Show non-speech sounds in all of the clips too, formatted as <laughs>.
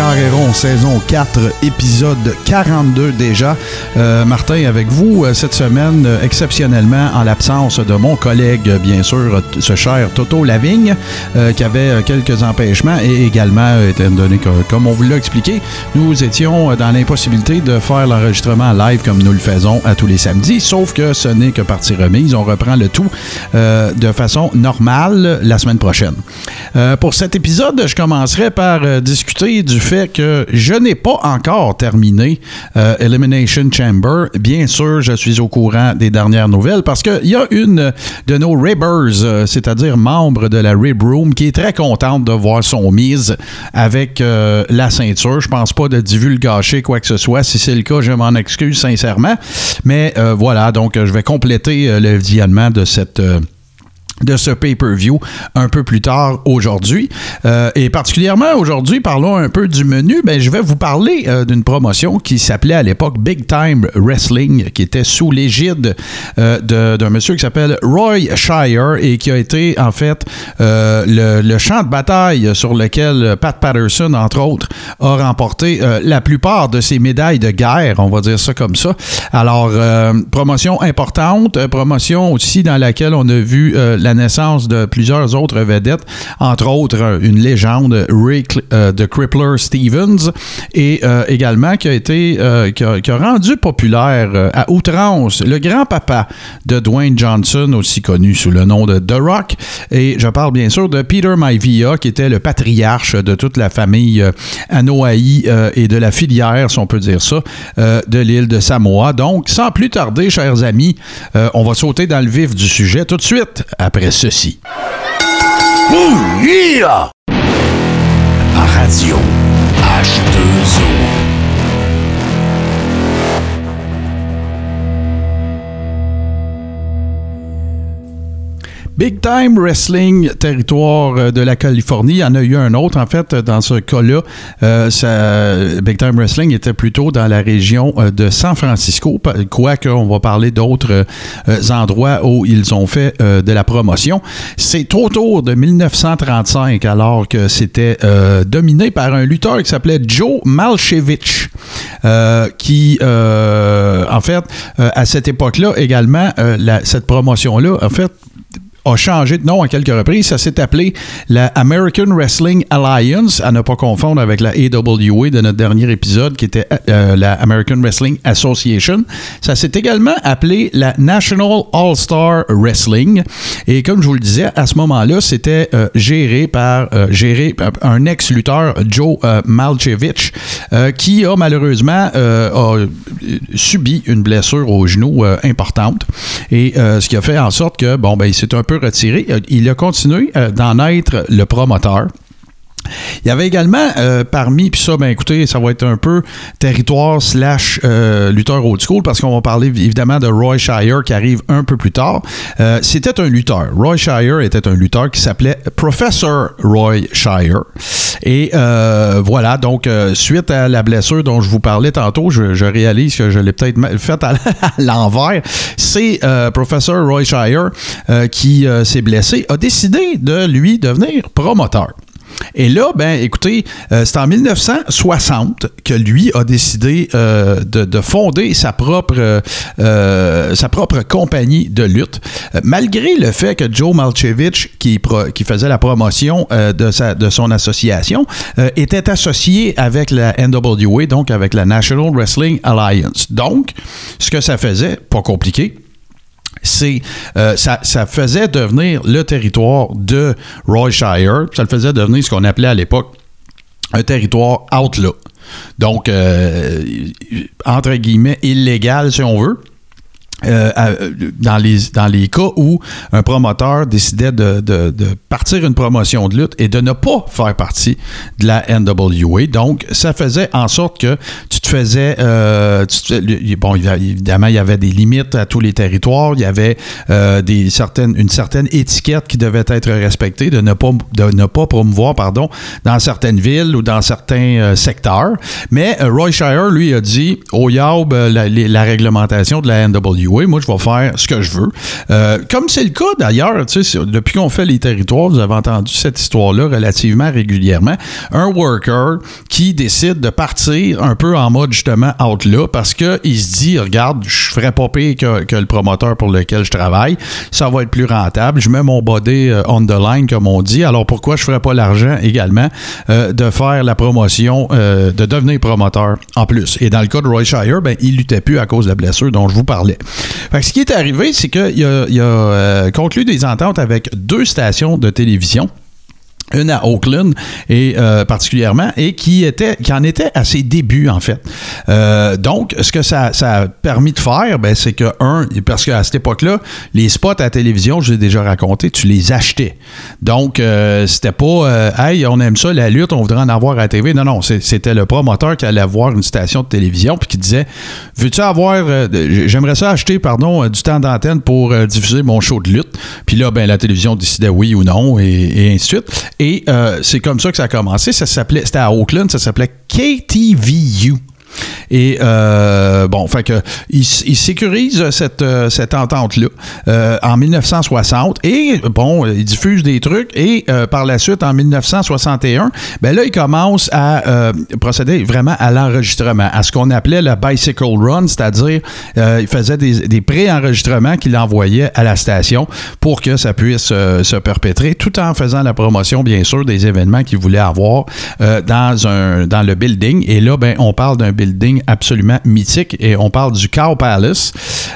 Carréron, saison 4, épisode 42 déjà. Euh, Martin, avec vous euh, cette semaine, euh, exceptionnellement en l'absence de mon collègue, bien sûr, ce cher Toto Lavigne, qui avait quelques empêchements et également, étant donné que, comme on vous l'a expliqué, nous étions dans l'impossibilité de faire l'enregistrement live comme nous le faisons à tous les samedis, sauf que ce n'est que partie remise. On reprend le tout de façon normale la semaine prochaine. pour cet épisode, je commencerai par discuter du fait que je n'ai pas encore terminé euh, Elimination Chamber. Bien sûr, je suis au courant des dernières nouvelles parce qu'il y a une de nos Ribbers, euh, c'est-à-dire membre de la Rib Room, qui est très contente de voir son mise avec euh, la ceinture. Je pense pas de divulgacher quoi que ce soit. Si c'est le cas, je m'en excuse sincèrement. Mais voilà, donc je vais compléter le visionnement de cette de ce pay-per-view un peu plus tard aujourd'hui. Euh, et particulièrement aujourd'hui, parlons un peu du menu. Ben, je vais vous parler euh, d'une promotion qui s'appelait à l'époque Big Time Wrestling, qui était sous l'égide euh, d'un monsieur qui s'appelle Roy Shire et qui a été en fait le, le, champ de bataille sur lequel Pat Patterson, entre autres, a remporté la plupart de ses médailles de guerre, on va dire ça comme ça. Alors, promotion importante, promotion aussi dans laquelle on a vu la la naissance de plusieurs autres vedettes, entre autres une légende, Rick euh, de Crippler Stevens, et euh, également qui a été euh, qui, a, rendu populaire à outrance le grand-papa de Dwayne Johnson, aussi connu sous le nom de The Rock. Et je parle bien sûr de Peter Maivia, qui était le patriarche de toute la famille Anoa'i et de la filière, si on peut dire ça, de l'île de Samoa. Donc, sans plus tarder, chers amis, on va sauter dans le vif du sujet tout de suite après ceci. À Radio H2O. Big Time Wrestling, territoire euh, de la Californie. Il y en a eu un autre, en fait, dans ce cas-là. Euh, Big Time Wrestling était plutôt dans la région euh, de San Francisco, quoique on va parler d'autres endroits où ils ont fait de la promotion. C'est autour de 1935, alors que c'était dominé par un lutteur qui s'appelait Joe Malchevich, qui, en fait, à cette époque-là également, cette promotion-là, en fait, a changé de nom à quelques reprises. Ça s'est appelé la American Wrestling Alliance, à ne pas confondre avec la AWA de notre dernier épisode, qui était euh, la American Wrestling Association. Ça s'est également appelé la National All-Star Wrestling. Et comme je vous le disais, à ce moment-là, c'était euh, géré par euh, géré un ex-lutteur, Joe Malchevich, qui a malheureusement subi une blessure au genou importante. Et ce qui a fait en sorte que, bon, ben, il s'est retiré. Il a continué euh, d'en être le promoteur. Il y avait également euh, parmi, puis ça, ben écoutez, ça va être un peu territoire slash lutteur old school parce qu'on va parler évidemment de Roy Shire qui arrive un peu plus tard. C'était un lutteur. Roy Shire était un lutteur qui s'appelait Professor Roy Shire. Et voilà, donc suite à la blessure dont je vous parlais tantôt, je, réalise que je l'ai peut-être fait <laughs> à l'envers c'est euh, professeur Roy Shire euh, qui euh, s'est blessé, a décidé de lui devenir promoteur. Et là, ben, écoutez, c'est en 1960 que lui a décidé de, fonder sa propre, sa propre compagnie de lutte, malgré le fait que Joe Malchevich, qui, qui faisait la promotion de, sa, de son association, était associé avec la NWA, donc avec la National Wrestling Alliance. Donc, ce que ça faisait, pas compliqué, c'est euh, ça, faisait devenir le territoire de Royshire, ça le faisait devenir ce qu'on appelait à l'époque un territoire outlaw. Donc, euh, entre guillemets, illégal si on veut. Euh, dans, les, dans cas où un promoteur décidait de, partir une promotion de lutte et de ne pas faire partie de la NWA. Donc, ça faisait en sorte que tu te faisais... Euh, bon, évidemment, il y avait des limites à tous les territoires. Il y avait euh, une certaine étiquette qui devait être respectée de ne pas, promouvoir pardon, dans certaines villes ou dans certains euh, secteurs. Mais Roy Shire, lui, a dit au la, la réglementation de la NWA moi, je vais faire ce que je veux. Euh, comme c'est le cas d'ailleurs, depuis qu'on fait les territoires, vous avez entendu cette histoire-là relativement régulièrement. Un worker qui décide de partir un peu en mode justement out là parce qu'il se dit, regarde, je ferai pas pire que, le promoteur pour lequel je travaille. Ça va être plus rentable. Je mets mon body euh, on the line, comme on dit. Alors pourquoi je ferais pas l'argent également euh, de faire la promotion, de devenir promoteur en plus? Et dans le cas de Roy Shire, ben, il luttait plus à cause de la blessure dont je vous parlais ce qui est arrivé, c'est qu'il a, a euh, conclu des ententes avec deux stations de télévision une à Oakland et euh, particulièrement et qui était qui en était à ses débuts en fait. Euh, donc ce que ça, ça, a permis de faire, ben, c'est que un parce qu'à cette époque-là, les spots à la télévision, je l'ai déjà raconté, tu les achetais. Donc euh, c'était pas hey on aime ça la lutte, on voudrait en avoir à la TV. Non non, c'était le promoteur qui allait voir une station de télévision puis qui disait veux-tu avoir j'aimerais ça acheter pardon du temps d'antenne pour diffuser mon show de lutte. Puis là ben la télévision décidait oui ou non et, et ainsi de suite. Et euh, c'est comme ça que ça a commencé. Ça s'appelait, c'était à Oakland, ça s'appelait KTVU. Et euh, bon, fait que il, sécurise cette, euh, cette entente-là euh, en 1960 et bon, il diffuse des trucs et par la suite en 1961, ben là il commence à procéder vraiment à l'enregistrement, à ce qu'on appelait le bicycle run, c'est-à-dire il faisait des, des pré-enregistrements qu'il envoyait à la station pour que ça puisse se perpétrer, tout en faisant la promotion bien sûr des événements qu'il voulait avoir dans un dans le building. Et là, ben on parle d'un building absolument mythique et on parle du Cow Palace.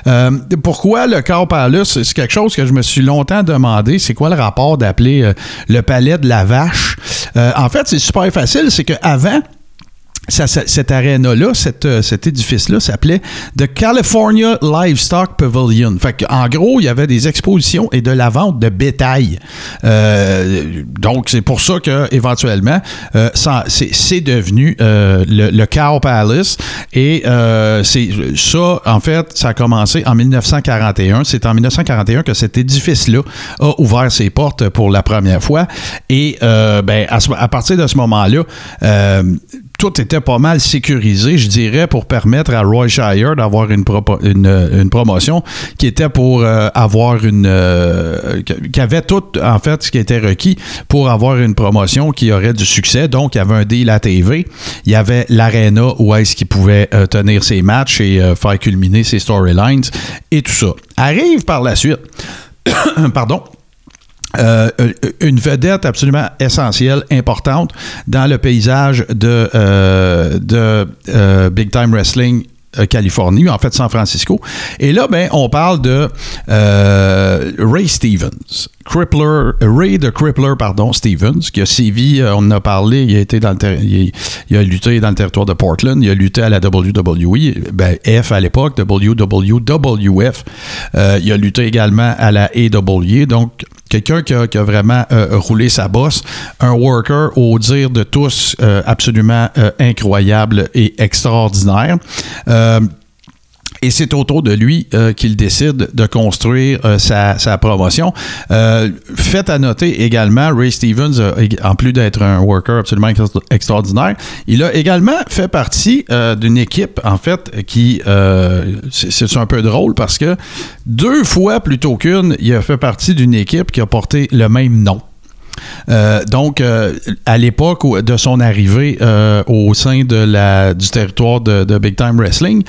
Euh, pourquoi le Cow Palace? C'est quelque chose que je me suis longtemps demandé. C'est quoi le rapport d'appeler euh, le palais de la vache? Euh, en fait, c'est super facile. C'est qu'avant, ça, cette aréna-là, euh, cet édifice-là s'appelait The California Livestock Pavilion. Fait en gros, il y avait des expositions et de la vente de bétail. Euh, donc, c'est pour ça que éventuellement, euh, c'est devenu le, Cow Palace. Et c'est ça, en fait, ça a commencé en 1941. C'est en 1941 que cet édifice-là a ouvert ses portes pour la première fois. Et ben, à, à, partir de ce moment-là, tout était pas mal sécurisé, je dirais, pour permettre à Roy Shire d'avoir une, une, promotion qui était pour euh, avoir une. Euh, qui avait tout, en fait, ce qui était requis pour avoir une promotion qui aurait du succès. Donc, il y avait un deal à TV, il y avait l'aréna où est-ce qu'il pouvait euh, tenir ses matchs et faire culminer ses storylines et tout ça. Arrive par la suite. <coughs> Pardon euh, une vedette absolument essentielle, importante dans le paysage de, euh, de euh, Big Time Wrestling Californie, en fait San Francisco. Et là, ben, on parle de Ray Stevens. Crippler, Ray de Crippler, pardon, Stevens, qui a sévi, on en a parlé, il a, été dans le lutté dans le territoire de Portland, il a lutté à la WWE, ben, F à l'époque, WWF. il a lutté également à la AW, donc quelqu'un qui a, vraiment euh, roulé sa bosse, un worker au dire de tous euh, absolument euh, incroyable et extraordinaire. Et c'est autour de lui qu'il décide de construire sa, promotion. fait à noter également, Ray Stevens, en plus d'être un worker absolument extraordinaire, il a également fait partie d'une équipe, en fait, qui, c'est un peu drôle parce que deux fois plutôt qu'une, il a fait partie d'une équipe qui a porté le même nom. Euh, donc, euh, à l'époque de son arrivée euh, au sein du territoire de, Big Time Wrestling,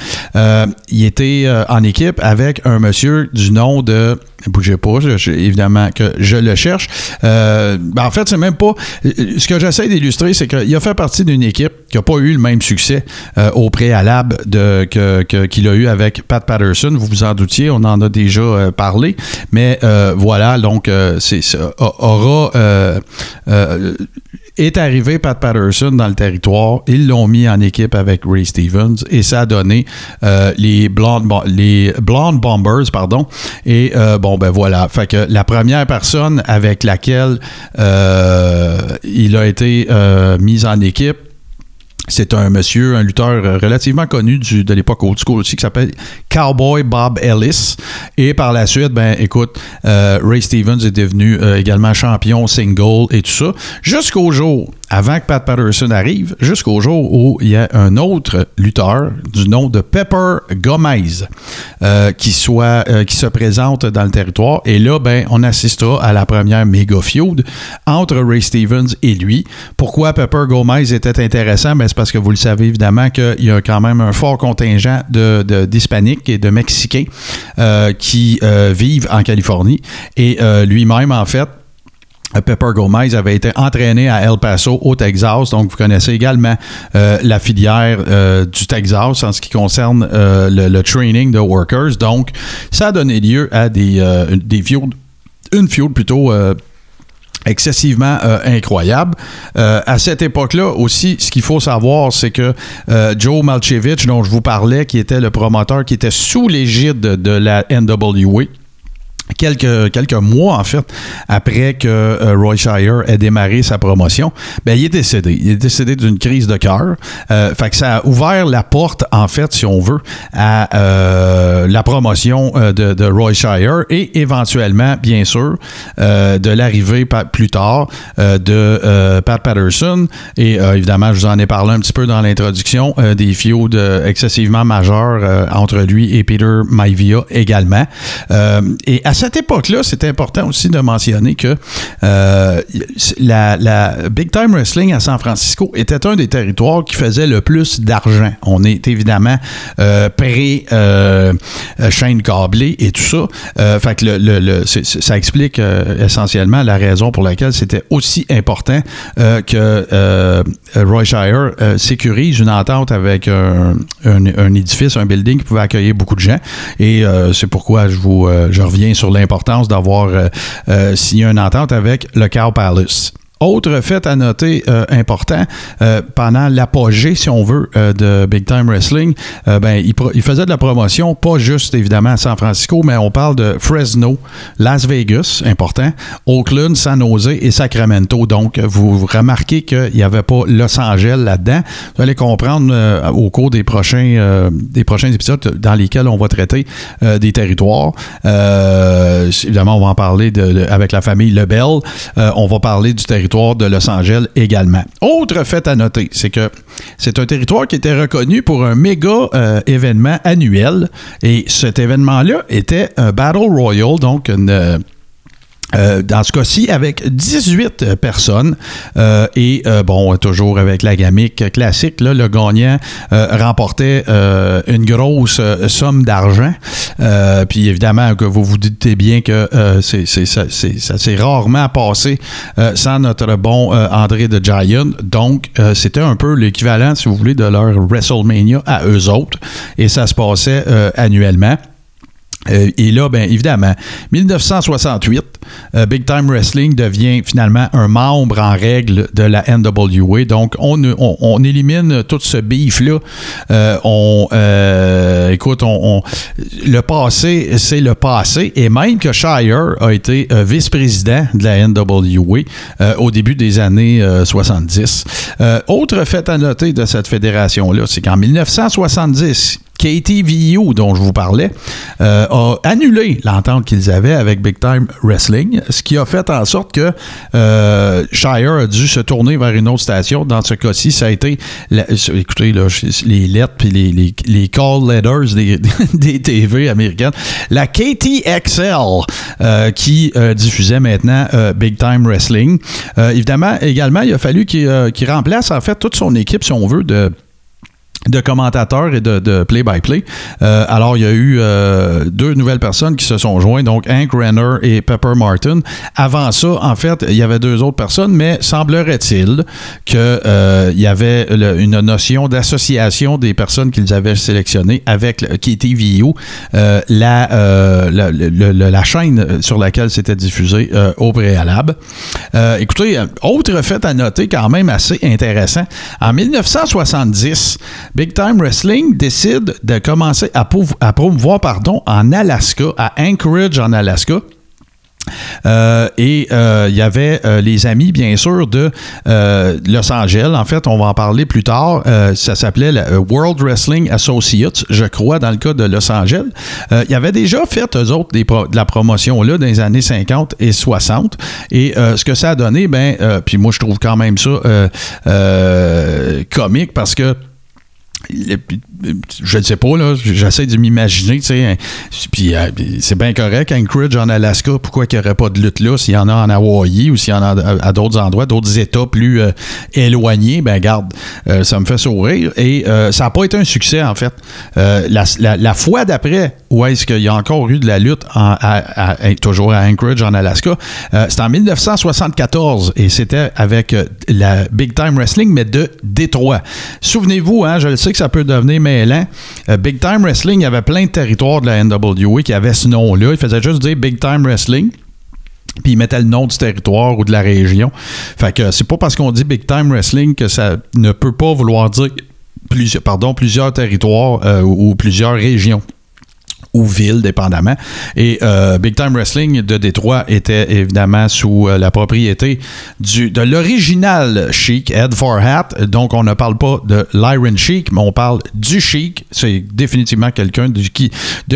il était en équipe avec un monsieur du nom de bougez pas, évidemment que je le cherche. Ben, en fait, c'est même pas. Ce que j'essaie d'illustrer, c'est qu'il a fait partie d'une équipe qui n'a pas eu le même succès euh, au préalable que, qu'il a eu avec Pat Patterson. Vous vous en doutiez, on en a déjà euh, parlé. Mais euh, voilà, donc, c'est, aura Est arrivé Pat Patterson dans le territoire, ils l'ont mis en équipe avec Ray Stevens et ça a donné euh, les, Blonde, Bombers, pardon. Et euh, bon, ben voilà. Fait que la première personne avec laquelle euh, il a été mis en équipe, c'est un monsieur, un lutteur relativement connu de l'époque old school aussi, qui s'appelle Cowboy Bob Ellis. Et par la suite, ben écoute, euh, Ray Stevens est devenu euh, également champion single et tout ça. Jusqu'au jour avant que Pat Patterson arrive, jusqu'au jour où il y a un autre lutteur du nom de Pepper Gomez euh, qui, soit, qui se présente dans le territoire. Et là, ben, on assistera à la première méga feud entre Ray Stevens et lui. Pourquoi Pepper Gomez était intéressant? Ben, c'est parce que vous le savez évidemment qu'il y a quand même un fort contingent d'Hispaniques et de Mexicains euh, qui vivent en Californie. Et lui-même, en fait, Pepper Gomez avait été entraîné à El Paso au Texas, donc vous connaissez également euh, la filière euh, du Texas en ce qui concerne euh, le, training de workers. Donc, ça a donné lieu à des, des une field plutôt excessivement incroyable. à cette époque-là aussi, ce qu'il faut savoir, c'est que Joe Malchevich, dont je vous parlais, qui était le promoteur, qui était sous l'égide de la NWA, quelques, quelques mois, en fait, après que euh, Roy Shire ait démarré sa promotion, ben, il est décédé. Il est décédé d'une crise de cœur. Euh, fait que ça a ouvert la porte, en fait, si on veut, à euh, la promotion de, de, Roy Shire et éventuellement, bien sûr, de l'arrivée plus tard de Pat Patterson. Et évidemment, je vous en ai parlé un petit peu dans l'introduction, des feuds excessivement majeurs entre lui et Peter Maivia également. et cette époque-là, c'est important aussi de mentionner que euh, la, Big Time Wrestling à San Francisco était un des territoires qui faisait le plus d'argent. On est évidemment euh, pré euh, chaîne câblée et tout ça. Euh, fait que le, ça explique essentiellement la raison pour laquelle c'était aussi important que Roy Shire sécurise une entente avec un, un, édifice, un building qui pouvait accueillir beaucoup de gens. Et c'est pourquoi je vous je reviens sur l'importance d'avoir euh, euh, signé une entente avec le Cow Palace. Autre fait à noter euh, important, euh, pendant l'apogée, si on veut, euh, de Big Time Wrestling, ben, il, faisait de la promotion, pas juste évidemment à San Francisco, mais on parle de Fresno, Las Vegas, important, Oakland, San Jose et Sacramento. Donc, vous remarquez qu'il n'y avait pas Los Angeles là-dedans. Vous allez comprendre au cours des prochains, des prochains épisodes dans lesquels on va traiter des territoires. évidemment, on va en parler avec la famille Lebel. on va parler du territoire de Los Angeles également. Autre fait à noter, c'est que c'est un territoire qui était reconnu pour un méga euh, événement annuel et cet événement-là était un Battle Royal, donc une euh, dans ce cas-ci, avec 18 personnes euh, et euh, bon, toujours avec la gamique classique, le gagnant remportait une grosse somme d'argent. puis évidemment, que vous vous doutez bien que c'est, ça, s'est rarement passé sans notre bon André de Giant. Donc, c'était un peu l'équivalent, si vous voulez, de leur WrestleMania à eux autres. Et ça se passait annuellement. Euh, et là, bien évidemment, 1968, euh, Big Time Wrestling devient finalement un membre en règle de la NWA. Donc, on, on, élimine tout ce beef-là. Euh, on, écoute, on, le passé, c'est le passé. Et même que Shire a été vice-président de la NWA au début des années 70. autre fait à noter de cette fédération-là, c'est qu'en 1970, KTVU, dont je vous parlais, euh, a annulé l'entente qu'ils avaient avec Big Time Wrestling, ce qui a fait en sorte que euh, Shire a dû se tourner vers une autre station. Dans ce cas-ci, ça a été, écoutez, les lettres puis les, call letters des, <laughs> TV américaines, la KTXL euh, qui diffusait maintenant Big Time Wrestling. évidemment, également, il a fallu qu'il remplace en fait toute son équipe, si on veut, de de commentateurs et de play-by-play. Euh, alors, il y a eu euh, deux nouvelles personnes qui se sont jointes, donc Hank Renner et Pepper Martin. Avant ça, en fait, il y avait deux autres personnes, mais semblerait-il qu'il euh, y avait une notion d'association des personnes qu'ils avaient sélectionnées avec la, la, la, chaîne sur laquelle c'était diffusé au préalable. écoutez, autre fait à noter quand même assez intéressant. En 1970, Big Time Wrestling décide de commencer à, promouvoir pardon, en Alaska, à Anchorage en Alaska. Euh, et euh, il y avait euh, les amis, bien sûr, de Los Angeles. En fait, on va en parler plus tard. ça s'appelait la World Wrestling Associates, je crois, dans le cas de Los Angeles. Il y avait déjà fait, eux autres, des de la promotion là dans les années 50 et 60. Et ce que ça a donné, ben, puis moi, je trouve quand même ça comique parce que je ne sais pas, là, j'essaie de m'imaginer, tu sais, puis euh, c'est bien correct, Anchorage en Alaska, pourquoi il n'y aurait pas de lutte là, s'il y en a en Hawaï ou s'il y en a à, d'autres endroits, d'autres États plus euh, éloignés, ben garde, euh, ça me fait sourire. Et ça n'a pas été un succès, en fait. La, fois d'après, où est-ce qu'il y a encore eu de la lutte, toujours à Anchorage en Alaska, c'était en 1974 et c'était avec la Big Time Wrestling, mais de Détroit. Souvenez-vous, hein, je le sais que ça peut devenir mêlant. Euh, Big Time Wrestling, il y avait plein de territoires de la NWA qui avaient ce nom-là. Il faisait juste dire Big Time Wrestling puis il mettait le nom du territoire ou de la région. Fait que c'est pas parce qu'on dit Big Time Wrestling que ça ne peut pas vouloir dire plusieurs, pardon, plusieurs territoires euh, ou plusieurs régions ou ville, dépendamment. Et euh, Big Time Wrestling de Détroit était évidemment sous euh, la propriété du, de l'original Chic, Ed Farhat. Donc, on ne parle pas de l'Iron Chic, mais on parle du Chic. C'est définitivement quelqu'un de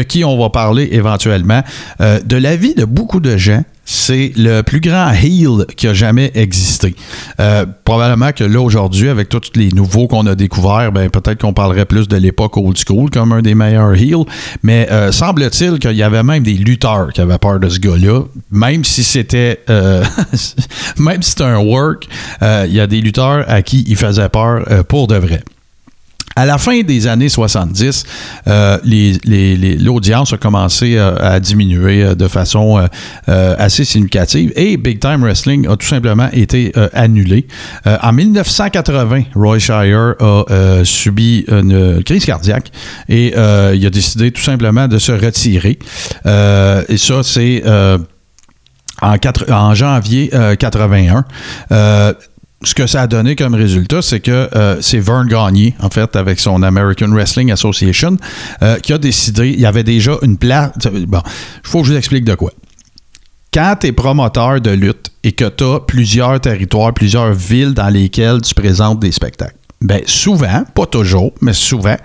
qui, on va parler éventuellement. Euh, de la vie de beaucoup de gens c'est le plus grand heel qui a jamais existé. Euh, probablement que là, aujourd'hui, avec tous les nouveaux qu'on a découverts, ben, peut-être qu'on parlerait plus de l'époque old school comme un des meilleurs heels. Mais euh, semble-t-il qu'il y avait même des lutteurs qui avaient peur de ce gars-là, même si c'était euh, <laughs> même si c'était un work, il y a des lutteurs à qui il faisait peur pour de vrai. À la fin des années 70, euh, l'audience a commencé euh, à diminuer euh, de façon assez significative et Big Time Wrestling a tout simplement été annulé. en 1980, Roy Shire a subi une crise cardiaque et il a décidé tout simplement de se retirer. et ça, c'est en, en, janvier 81 ce que ça a donné comme résultat, c'est que euh, c'est Vern Gagné, en fait, avec son American Wrestling Association, euh, qui a décidé, il y avait déjà une place. Bon, il faut que je vous explique de quoi. Quand tu es promoteur de lutte et que tu as plusieurs territoires, plusieurs villes dans lesquelles tu présentes des spectacles, ben souvent, pas toujours, mais souvent,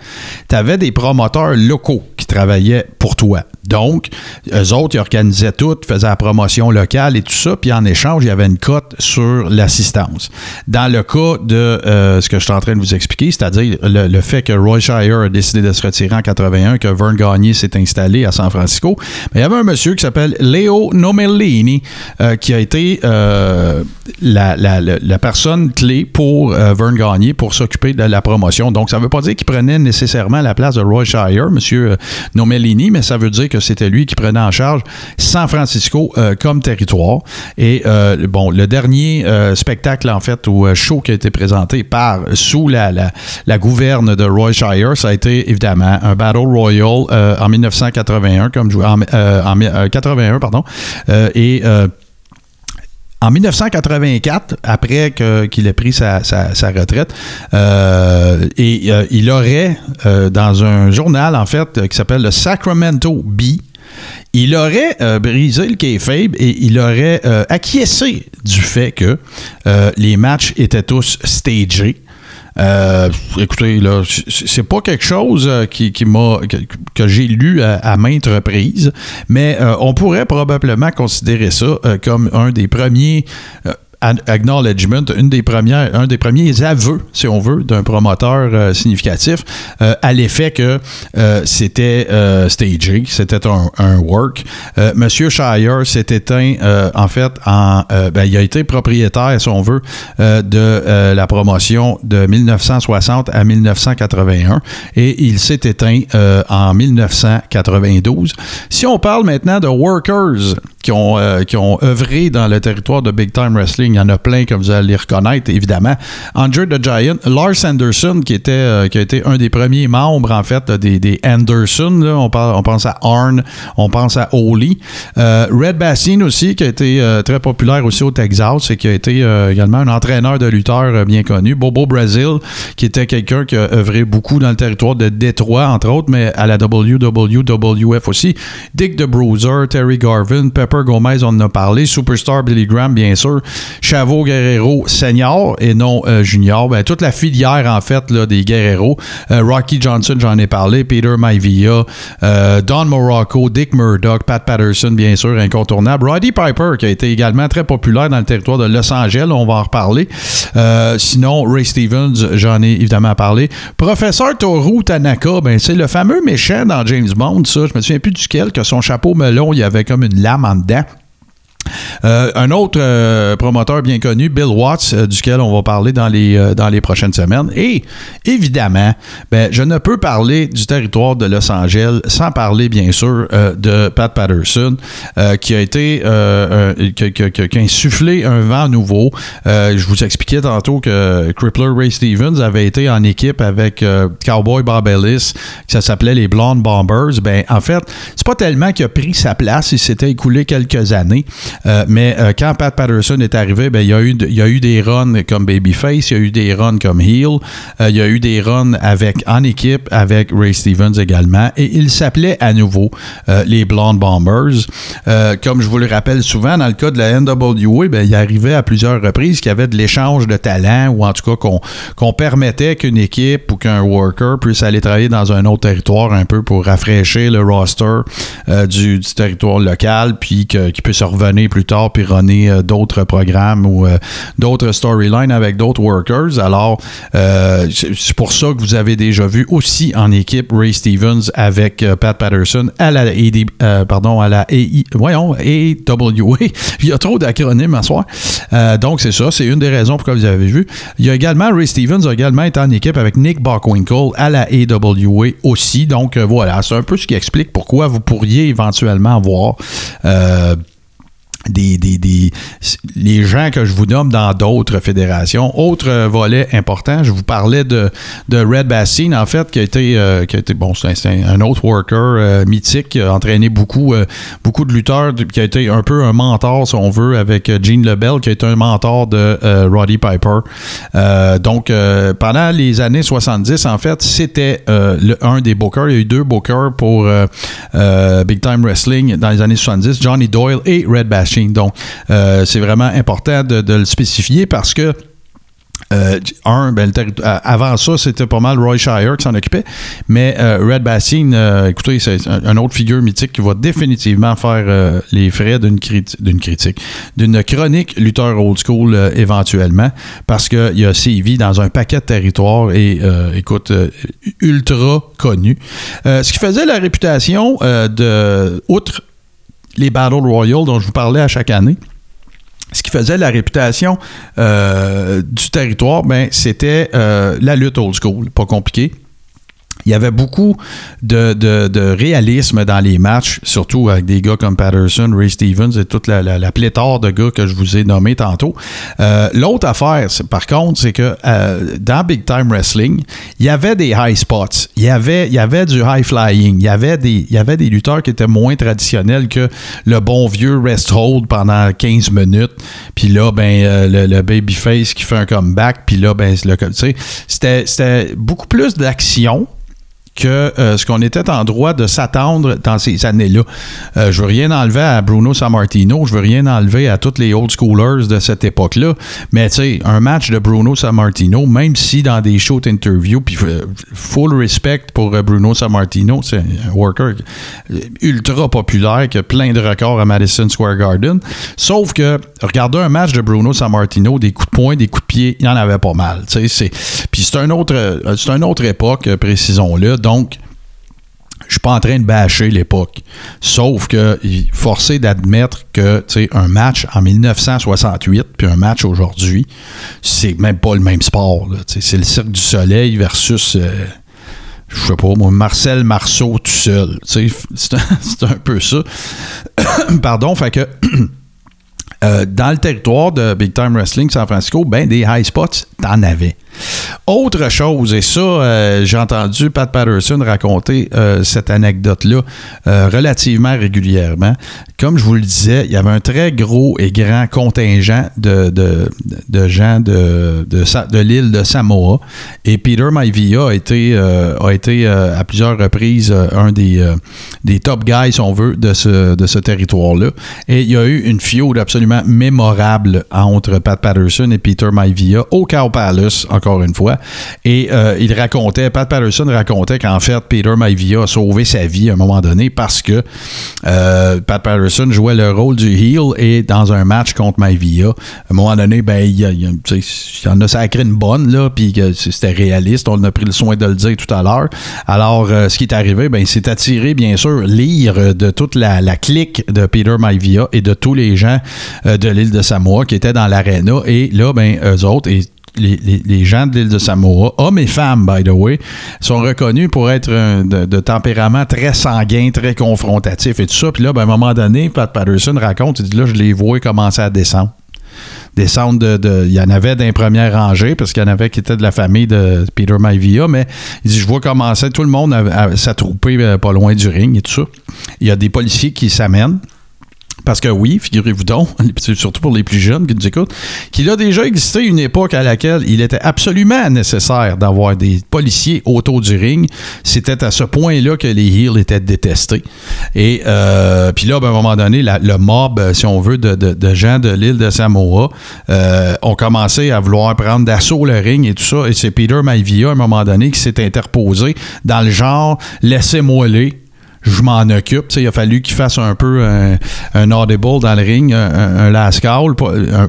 tu avais des promoteurs locaux qui travaillaient pour toi. Donc, eux autres, ils organisaient tout, faisaient la promotion locale et tout ça, puis en échange, il y avait une cote sur l'assistance. Dans le cas de euh, ce que je suis en train de vous expliquer, c'est-à-dire le, fait que Roy Shire a décidé de se retirer en 81, que Vern Gagné s'est installé à San Francisco, mais il y avait un monsieur qui s'appelle Leo Nomellini, euh, qui a été euh, la, la, personne clé pour Vern Gagné pour s'occuper de la promotion. Donc, ça ne veut pas dire qu'il prenait nécessairement la place de Roy Shire, monsieur Nomellini, mais ça veut dire que c'était lui qui prenait en charge San Francisco euh, comme territoire. Et euh, bon, le dernier euh, spectacle, en fait, ou show qui a été présenté par sous la, la, gouverne de Roy Shire, ça a été évidemment un Battle Royal en 1981, comme je en, en 81, pardon. et en 1984, après qu'il ait pris sa, retraite, et il aurait, dans un journal, en fait, qui s'appelle le Sacramento Bee, il aurait euh, brisé le kayfabe et il aurait euh, acquiescé du fait que euh, les matchs étaient tous stagés. Écoutez, là, c'est pas quelque chose qui, m'a que, j'ai lu à, maintes reprises, mais on pourrait probablement considérer ça comme un des premiers acknowledgement, une des premières, un des premiers aveux, si on veut, d'un promoteur euh, significatif, euh, à l'effet que euh, c'était stagé, c'était un, work. Monsieur Shire s'est éteint, en fait, en, ben, il a été propriétaire, si on veut, de la promotion de 1960 à 1981 et il s'est éteint en 1992. Si on parle maintenant de workers qui ont, qui ont œuvré dans le territoire de Big Time Wrestling, il y en a plein que vous allez reconnaître, évidemment. Andre the Giant, Lars Anderson, qui, était, euh, qui a été un des premiers membres, en fait, des, Anderson. On, parle, on pense à Arn, on pense à Oli. Euh, Red Bassin aussi, qui a été euh, très populaire aussi au Texas et qui a été également un entraîneur de lutteurs bien connu. Bobo Brazil, qui était quelqu'un qui a œuvré beaucoup dans le territoire de Détroit, entre autres, mais à la WWF aussi. Dick the Bruiser, Terry Garvin, Pepper Gomez, on en a parlé. Superstar Billy Graham, bien sûr. Chavo Guerrero senior et non euh, junior. Ben, toute la filière, en fait, là, des Guerrero. Euh, Rocky Johnson, j'en ai parlé. Peter Maivia, euh, Don Morocco, Dick Murdoch, Pat Patterson, bien sûr, incontournable. Roddy Piper, qui a été également très populaire dans le territoire de Los Angeles. On va en reparler. sinon, Ray Stevens, j'en ai évidemment parlé. Professeur Toru Tanaka, ben, c'est le fameux méchant dans James Bond, ça. Je me souviens plus duquel, que son chapeau melon, il y avait comme une lame en dedans. Euh, un autre euh, promoteur bien connu, Bill Watts, euh, duquel on va parler dans les, dans les prochaines semaines. Et évidemment, ben, je ne peux parler du territoire de Los Angeles sans parler, bien sûr, de Pat Patterson, qui a été, qui, a insufflé un vent nouveau. je vous expliquais tantôt que Crippler Ray Stevens avait été en équipe avec Cowboy Bob Ellis, ça s'appelait les Blonde Bombers. Ben, en fait, c'est pas tellement qu'il a pris sa place, il s'était écoulé quelques années. Euh, mais euh, quand Pat Patterson est arrivé, ben, il, y a eu, il y a eu des runs comme Babyface, il y a eu des runs comme Heel, euh, il y a eu des runs avec, en équipe avec Ray Stevens également, et il s'appelait à nouveau les Blonde Bombers. comme je vous le rappelle souvent, dans le cas de la NWA, ben, il arrivait à plusieurs reprises qu'il y avait de l'échange de talents, ou en tout cas qu'on permettait qu'une équipe ou qu'un worker puisse aller travailler dans un autre territoire un peu pour rafraîchir le roster du, territoire local, puis qu'il puisse revenir plus tard puis runner euh, d'autres programmes ou euh, d'autres storylines avec d'autres workers. Alors, euh, c'est pour ça que vous avez déjà vu aussi en équipe Ray Stevens avec Pat Patterson à la AD, pardon, à la AI, AWA. <laughs> Il y a trop d'acronymes à soir. donc, c'est ça. C'est une des raisons pourquoi vous avez vu. Il y a également, Ray Stevens a également été en équipe avec Nick Bockwinkel à la AWA aussi. Donc, voilà. C'est un peu ce qui explique pourquoi vous pourriez éventuellement voir des, des, des, les gens que je vous nomme dans d'autres fédérations. Autre volet important, je vous parlais de, de Red Bassin, en fait, qui a été, euh, qui a été bon, c'est un, autre worker euh, mythique, qui a entraîné beaucoup, euh, beaucoup de lutteurs, qui a été un peu un mentor, si on veut, avec Gene LeBell, qui a été un mentor de Roddy Piper. donc, pendant les années 70, en fait, c'était un des bookers. Il y a eu deux bookers pour Big Time Wrestling dans les années 70, Johnny Doyle et Red Donc, euh, c'est vraiment important de, le spécifier parce que euh, un, ben, avant ça, c'était pas mal Roy Shire qui s'en occupait, mais euh, Red Bassin, écoutez, c'est un, autre figure mythique qui va définitivement faire les frais d'une critique, d'une chronique lutteur old school éventuellement, parce qu'il a sévi dans un paquet de territoires et, écoute, ultra connu. ce qui faisait la réputation de, outre les Battle Royale dont je vous parlais à chaque année. Ce qui faisait la réputation euh, du territoire, ben, c'était euh, la lutte old school, pas compliqué il y avait beaucoup de, réalisme dans les matchs, surtout avec des gars comme Patterson, Ray Stevens et toute la, la, pléthore de gars que je vous ai nommés tantôt. Euh, l'autre affaire, par contre, c'est que euh, dans Big Time Wrestling, il y avait des high spots, il y avait, il y avait du high flying, il y avait des, il y avait des lutteurs qui étaient moins traditionnels que le bon vieux rest hold pendant 15 minutes, puis là, ben, euh, le, babyface qui fait un comeback, puis là, ben, c'était beaucoup plus d'action que euh, ce qu'on était en droit de s'attendre dans ces années-là. Euh, je veux rien enlever à Bruno Sammartino, je veux rien enlever à tous les old schoolers de cette époque-là, mais tu sais, un match de Bruno Sammartino, même si dans des shows interviews, puis full respect pour Bruno Sammartino, c'est un worker ultra populaire qui a plein de records à Madison Square Garden, sauf que regarder un match de Bruno Sammartino, des coups de poing, des coups de pied, il y en avait pas mal, puis c'est un autre c'est une autre époque, précisons-le donc, je suis pas en train de bâcher l'époque. Sauf que forcé d'admettre que un match en 1968 puis un match aujourd'hui, c'est même pas le même sport. C'est le Cirque du Soleil versus euh, je sais pas moi, Marcel Marceau tout seul. <laughs> C'est un, un, peu ça. <coughs> Pardon, fait que <coughs> euh, dans le territoire de Big Time Wrestling San Francisco, ben des high spots, t'en avais. Autre chose, et ça, euh, j'ai entendu Pat Patterson raconter euh, cette anecdote-là euh, relativement régulièrement. Comme je vous le disais, il y avait un très gros et grand contingent de, de, gens de, de, l'île de Samoa. Et Peter Maivia a été, a été à plusieurs reprises un des, des top guys, si on veut, de ce, de ce territoire-là. Et il y a eu une fiode absolument mémorable entre Pat Patterson et Peter Maivia au Cow Palace, encore une fois. Et euh, il racontait, Pat Patterson racontait qu'en fait, Peter Maivia a sauvé sa vie à un moment donné parce que euh, Pat Patterson jouait le rôle du heel et dans un match contre Maivia, à un moment donné, ben, il, y, il en a sacré une bonne, là, puis c'était réaliste. On a pris le soin de le dire tout à l'heure. Alors, euh, ce qui est arrivé, ben, il s'est attiré, bien sûr, lire de toute la, la, clique de Peter Maivia et de tous les gens de l'île de Samoa qui étaient dans l'aréna. Et là, ben, eux autres, et les, gens de l'île de Samoa, hommes et femmes, by the way, sont reconnus pour être de, tempérament très sanguin, très confrontatif et tout ça. Puis là, ben, à un moment donné, Pat Patterson raconte, il dit là, je les vois commencer à descendre. Descendre de. Il y en avait d'un premier rangée, parce qu'il y en avait qui étaient de la famille de Peter Maivia, mais il dit Je vois commencer tout le monde à s'attrouper euh, pas loin du ring et tout ça. Il y a des policiers qui s'amènent. Parce que oui, figurez-vous donc, <laughs> surtout pour les plus jeunes qui nous écoutent, qu'il a déjà existé une époque à laquelle il était absolument nécessaire d'avoir des policiers autour du ring. C'était à ce point-là que les heels étaient détestés. Et euh, puis là, ben, à un moment donné, le mob, si on veut, de, gens de l'île de Samoa euh, ont commencé à vouloir prendre d'assaut le ring et tout ça. Et c'est Peter Maivia, à un moment donné, qui s'est interposé dans le genre « laissez-moi aller » je m'en occupe. il a fallu qu'il fasse un peu un, audible dans le ring, un, last call,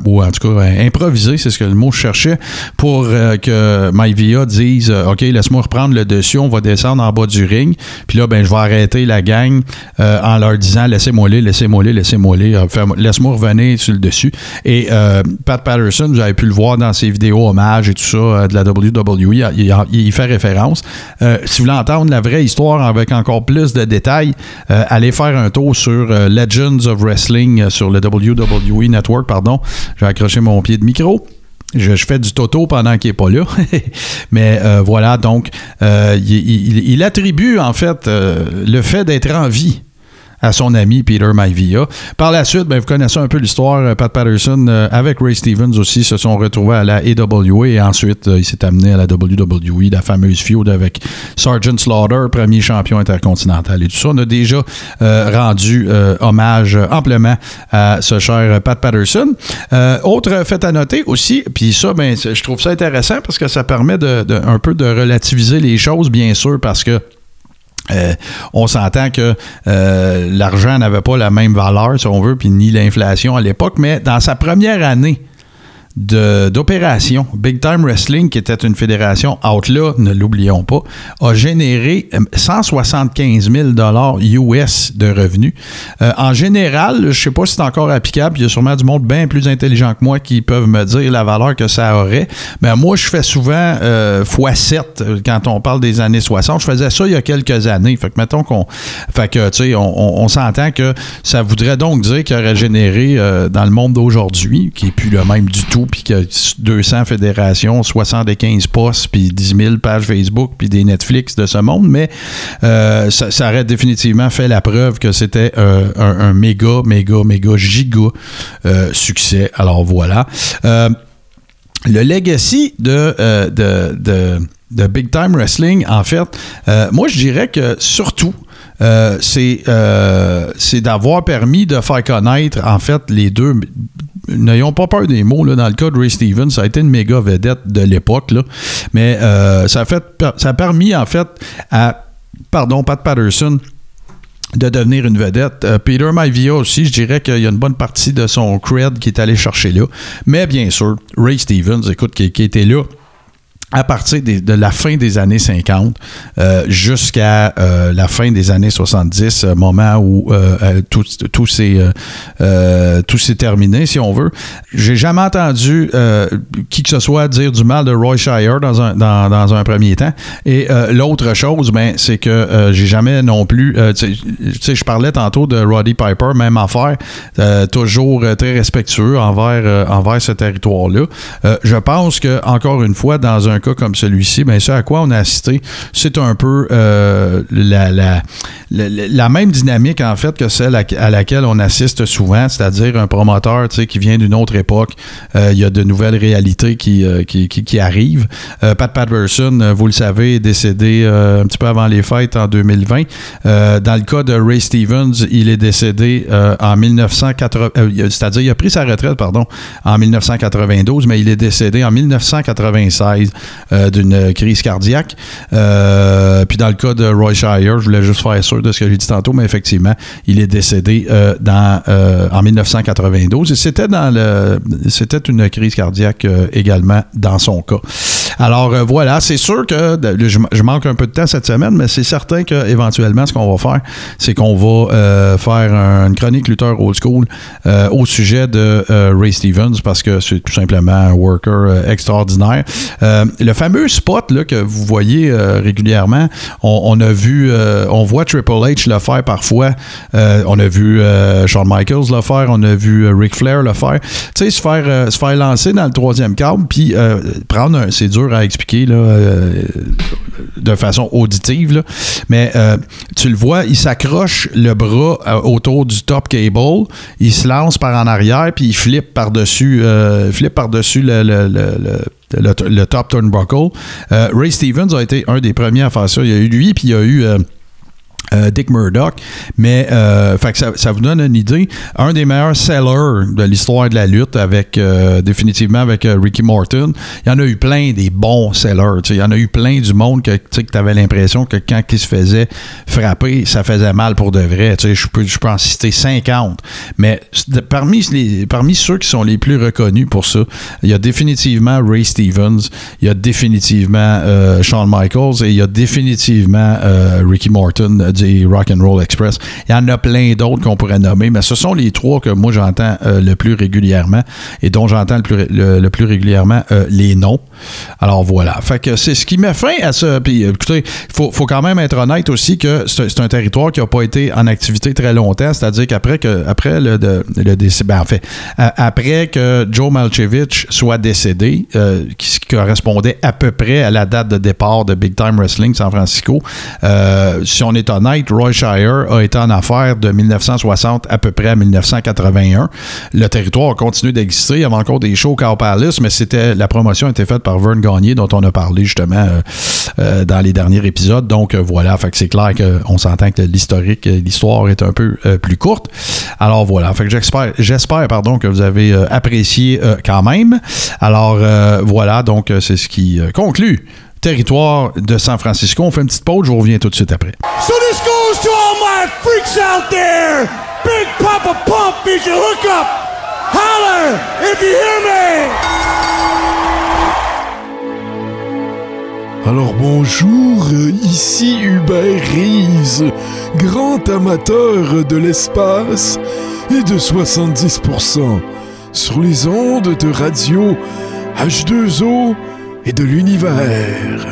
ou en tout cas improviser, c'est ce que le mot cherchait, pour euh, que Maivia dise euh, OK, laisse-moi reprendre le dessus, on va descendre en bas du ring. Puis là, ben, je vais arrêter la gang euh, en leur disant laissez-moi aller, laissez-moi aller, laissez-moi aller, laisse-moi revenir sur le dessus. Et Pat Patterson, vous avez pu le voir dans ses vidéos hommages et tout ça de la WWE, il, fait référence. si vous voulez entendre la vraie histoire avec encore plus de détails, euh, allez faire un tour sur euh, Legends of Wrestling euh, sur le WWE Network. Pardon, j'ai accroché mon pied de micro. Je, fais du toto pendant qu'il n'est pas là. <laughs> Mais voilà, donc, il, attribue en fait le fait d'être en vie à son ami Peter Maivia. Par la suite, ben, vous connaissez un peu l'histoire. Euh, Pat Patterson euh, avec Ray Stevens aussi se sont retrouvés à la AWA et ensuite euh, il s'est amené à la WWE, la fameuse feud avec Sergeant Slaughter, premier champion intercontinental et tout ça. On a déjà rendu hommage amplement à ce cher Pat Patterson. autre fait à noter aussi, puis ça, ben, je trouve ça intéressant parce que ça permet de, un peu de relativiser les choses, bien sûr, parce que euh, on s'entend que euh, l'argent n'avait pas la même valeur, si on veut, puis ni l'inflation à l'époque, mais dans sa première année d'opération. Big Time Wrestling, qui était une fédération outlaw, ne l'oublions pas, a généré 175 000 US de revenus. Euh, en général, je ne sais pas si c'est encore applicable, il y a sûrement du monde bien plus intelligent que moi qui peuvent me dire la valeur que ça aurait. Mais moi, je fais souvent euh, x7 euh, quand on parle des années 60. Je faisais ça il y a quelques années. Fait que mettons qu'on. Fait que, tu sais, on, s'entend que ça voudrait donc dire qu'il aurait généré dans le monde d'aujourd'hui, qui n'est plus le même du tout puis qu'il y a 200 fédérations, 75 postes, puis 10 000 pages Facebook, puis des Netflix de ce monde, mais euh, ça, aurait définitivement fait la preuve que c'était euh, un, méga, méga, méga, giga euh, succès. Alors voilà. le legacy de, de de Big Time Wrestling, en fait, moi, je dirais que surtout, euh, c'est euh, c'est d'avoir permis de faire connaître, en fait, les deux. N'ayons pas peur des mots. Là, dans le cas de Ray Stevens, ça a été une méga vedette de l'époque. Mais euh, ça, a fait, ça a permis, en fait, à pardon, Pat Patterson de devenir une vedette. Peter Maivia aussi, je dirais qu'il y a une bonne partie de son cred qui est allé chercher là. Mais bien sûr, Ray Stevens, écoute, qui était là à partir de la fin des années 50 euh, jusqu'à euh, la fin des années 70, euh, moment où tout, tout s'est terminé, si on veut. J'ai jamais entendu qui que ce soit dire du mal de Roy Shire dans un, dans, dans un premier temps. Et l'autre chose, ben, c'est que j'ai jamais non plus. tu sais- je parlais tantôt de Roddy Piper, même affaire, toujours très respectueux envers, envers ce territoire-là. Je pense que, encore une fois, dans un cas comme celui-ci, ben, ce à quoi on a assisté, c'est un peu euh, la, la, la, même dynamique, en fait, que celle à, laquelle on assiste souvent, c'est-à-dire un promoteur qui vient d'une autre époque. Euh, Il y a de nouvelles réalités qui, euh, qui, qui, qui arrivent. Pat Patterson, vous le savez, est décédé un petit peu avant les fêtes en 2020. Euh, dans le cas de Ray Stevens, il est décédé en 1980, euh, c'est-à-dire il a pris sa retraite, pardon, en 1992, mais il est décédé en 1996 euh, d'une crise cardiaque. Euh, puis dans le cas de Roy Shire, je voulais juste faire sûr de ce que j'ai dit tantôt, mais effectivement, il est décédé euh, dans, euh, en 1992 et c'était dans le, c'était une crise cardiaque également dans son cas. Alors euh, voilà, c'est sûr que je, manque un peu de temps cette semaine, mais c'est certain que éventuellement, ce qu'on va faire, c'est qu'on va euh, faire une chronique lutteur old school euh, au sujet de Ray Stevens parce que c'est tout simplement un worker extraordinaire. Le fameux spot là, que vous voyez régulièrement, on, a vu, on voit Triple H le faire parfois. On a vu Shawn Michaels le faire, on a vu Ric Flair le faire. Tu sais, se faire, se faire lancer dans le troisième câble, puis prendre un, dur à expliquer euh, de façon auditive, mais euh, tu le vois, il s'accroche le bras euh, autour du top cable, il se lance par en arrière, puis il flippe par-dessus le, top turnbuckle. Ray Stevens a été un des premiers à faire ça. Il y a eu lui, puis il y a eu... euh, Dick Murdoch, mais euh, ça, vous donne une idée. Un des meilleurs sellers de l'histoire de la lutte, avec euh, définitivement avec Ricky Morton. Il y en a eu plein des bons sellers. Il y en a eu plein du monde que tu avais l'impression que quand il se faisait frapper, ça faisait mal pour de vrai. Je peux, peux en citer 50. Mais parmi, parmi ceux qui sont les plus reconnus pour ça, il y a définitivement Ray Stevens, il y a définitivement Shawn Michaels et il y a définitivement Ricky Morton du Rock and Roll Express. Il y en a plein d'autres qu'on pourrait nommer, mais ce sont les trois que moi j'entends euh, le plus régulièrement et dont j'entends le plus, régulièrement euh, les noms. Alors voilà. Fait que c'est ce qui met fin à ce. Puis euh, écoutez, il faut, faut quand même être honnête aussi que c'est un territoire qui n'a pas été en activité très longtemps, c'est-à-dire qu'après que après le, le décès, ben, en fait, après que Joe Malchevich soit décédé, euh, qui, correspondait à peu près à la date de départ de Big Time Wrestling San Francisco, si on est honnête, Roy Shire a été en affaires de 1960 à peu près à 1981. Le territoire a continué d'exister. Il y avait encore des shows Cow Palace, mais c'était la promotion était faite par Vern Gagné, dont on a parlé justement euh, euh, dans les derniers épisodes. Donc euh, voilà, fait que c'est clair qu'on s'entend que l'historique, l'histoire est un peu plus courte. Alors voilà, fait j'espère, j'espère pardon que vous avez apprécié quand même. Alors voilà, donc c'est ce qui conclut territoire de San Francisco. On fait une petite pause, je vous reviens tout de suite après. So this goes to all my freaks out there. Big Papa Pump is your hookup. Holler if you hear me. Alors bonjour, ici Hubert Reeves, grand amateur de l'espace et de 70% sur les ondes de radio H2O et de l'univers.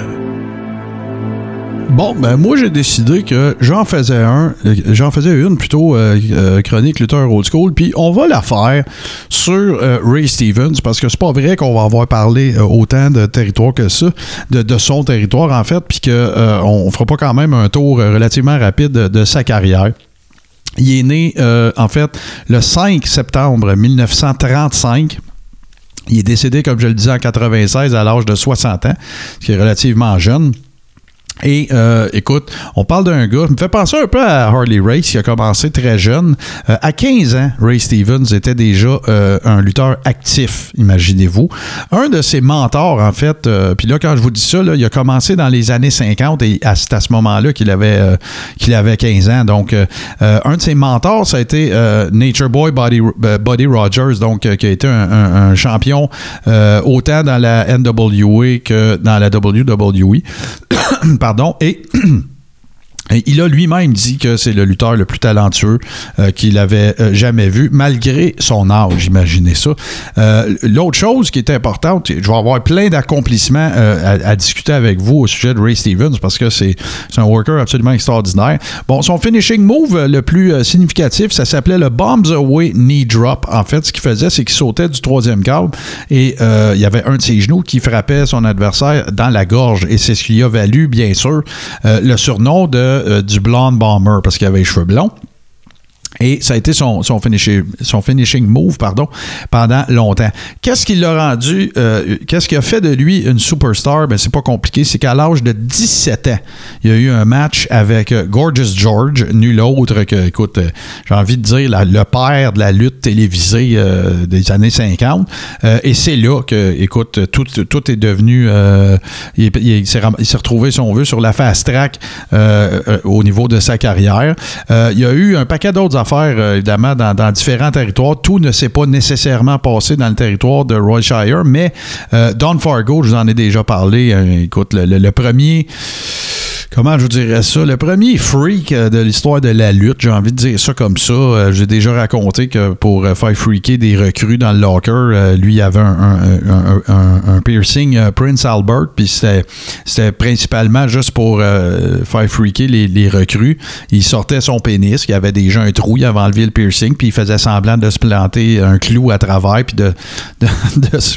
Bon, ben moi j'ai décidé que j'en faisais un, euh, j'en faisais une plutôt euh, euh, chronique lutteur old school, puis on va la faire sur Ray Stevens parce que c'est pas vrai qu'on va avoir parlé autant de territoire que ça, de, son territoire en fait, puis euh, on fera pas quand même un tour relativement rapide de, de sa carrière. Il est né, en fait, le 5 septembre 1935 Il est décédé, comme je le disais, en 96 à l'âge de 60 ans, ce qui est relativement jeune. Et euh, écoute, on parle d'un gars, me fait penser un peu à Harley Race, qui a commencé très jeune. Euh, à 15 ans, Ray Stevens était déjà euh, un lutteur actif, imaginez-vous. Un de ses mentors, en fait, puis là, quand je vous dis ça, là, il a commencé dans les années 50 et c'est à ce moment-là qu'il avait, qu'il avait 15 ans. Donc, un de ses mentors, ça a été Nature Boy Buddy, Buddy Rogers, donc qui a été un, un champion autant dans la NWA que dans la WWE. <clears throat> pardon, et <clears throat> il a lui-même dit que c'est le lutteur le plus talentueux euh, qu'il avait euh, jamais vu, malgré son âge, imaginez ça. Euh, l'autre chose qui est importante, je vais avoir plein d'accomplissements à, discuter avec vous au sujet de Ray Stevens, parce que c'est un worker absolument extraordinaire. Bon, son finishing move le plus significatif, ça s'appelait le Bombs Away Knee Drop. En fait, ce qu'il faisait, c'est qu'il sautait du troisième câble et il y avait un de ses genoux qui frappait son adversaire dans la gorge. Et c'est ce qui a valu, bien sûr, le surnom de euh, du Blonde Bomber parce qu'il avait les cheveux blonds. Et ça a été son, finishing, move pardon, pendant longtemps. Qu'est-ce qui l'a rendu, euh, qu'est-ce qui a fait de lui une superstar? Ben, c'est pas compliqué. C'est qu'à l'âge de 17 ans, il y a eu un match avec euh, Gorgeous George, nul autre que, écoute, euh, j'ai envie de dire le père de la lutte télévisée des années 50. et c'est là que, écoute, tout, est devenu. il, il, s'est retrouvé, si on veut, sur la fast track au niveau de sa carrière. il y a eu un paquet d'autres affaires, euh, évidemment, dans, différents territoires. Tout ne s'est pas nécessairement passé dans le territoire de Royshire, mais euh, Don Fargo, je vous en ai déjà parlé. Euh, écoute, le premier comment je vous dirais ça, le premier freak euh, de l'histoire de la lutte, j'ai envie de dire ça comme ça. Euh, j'ai déjà raconté que pour euh, faire freaker des recrues dans le locker, lui, il avait un, piercing Prince Albert, puis c'était principalement juste pour faire freaker les, recrues. Il sortait son pénis, il y avait déjà un trou, il avait enlevé le piercing, puis il faisait semblant de se planter un clou à travers, puis de, <laughs>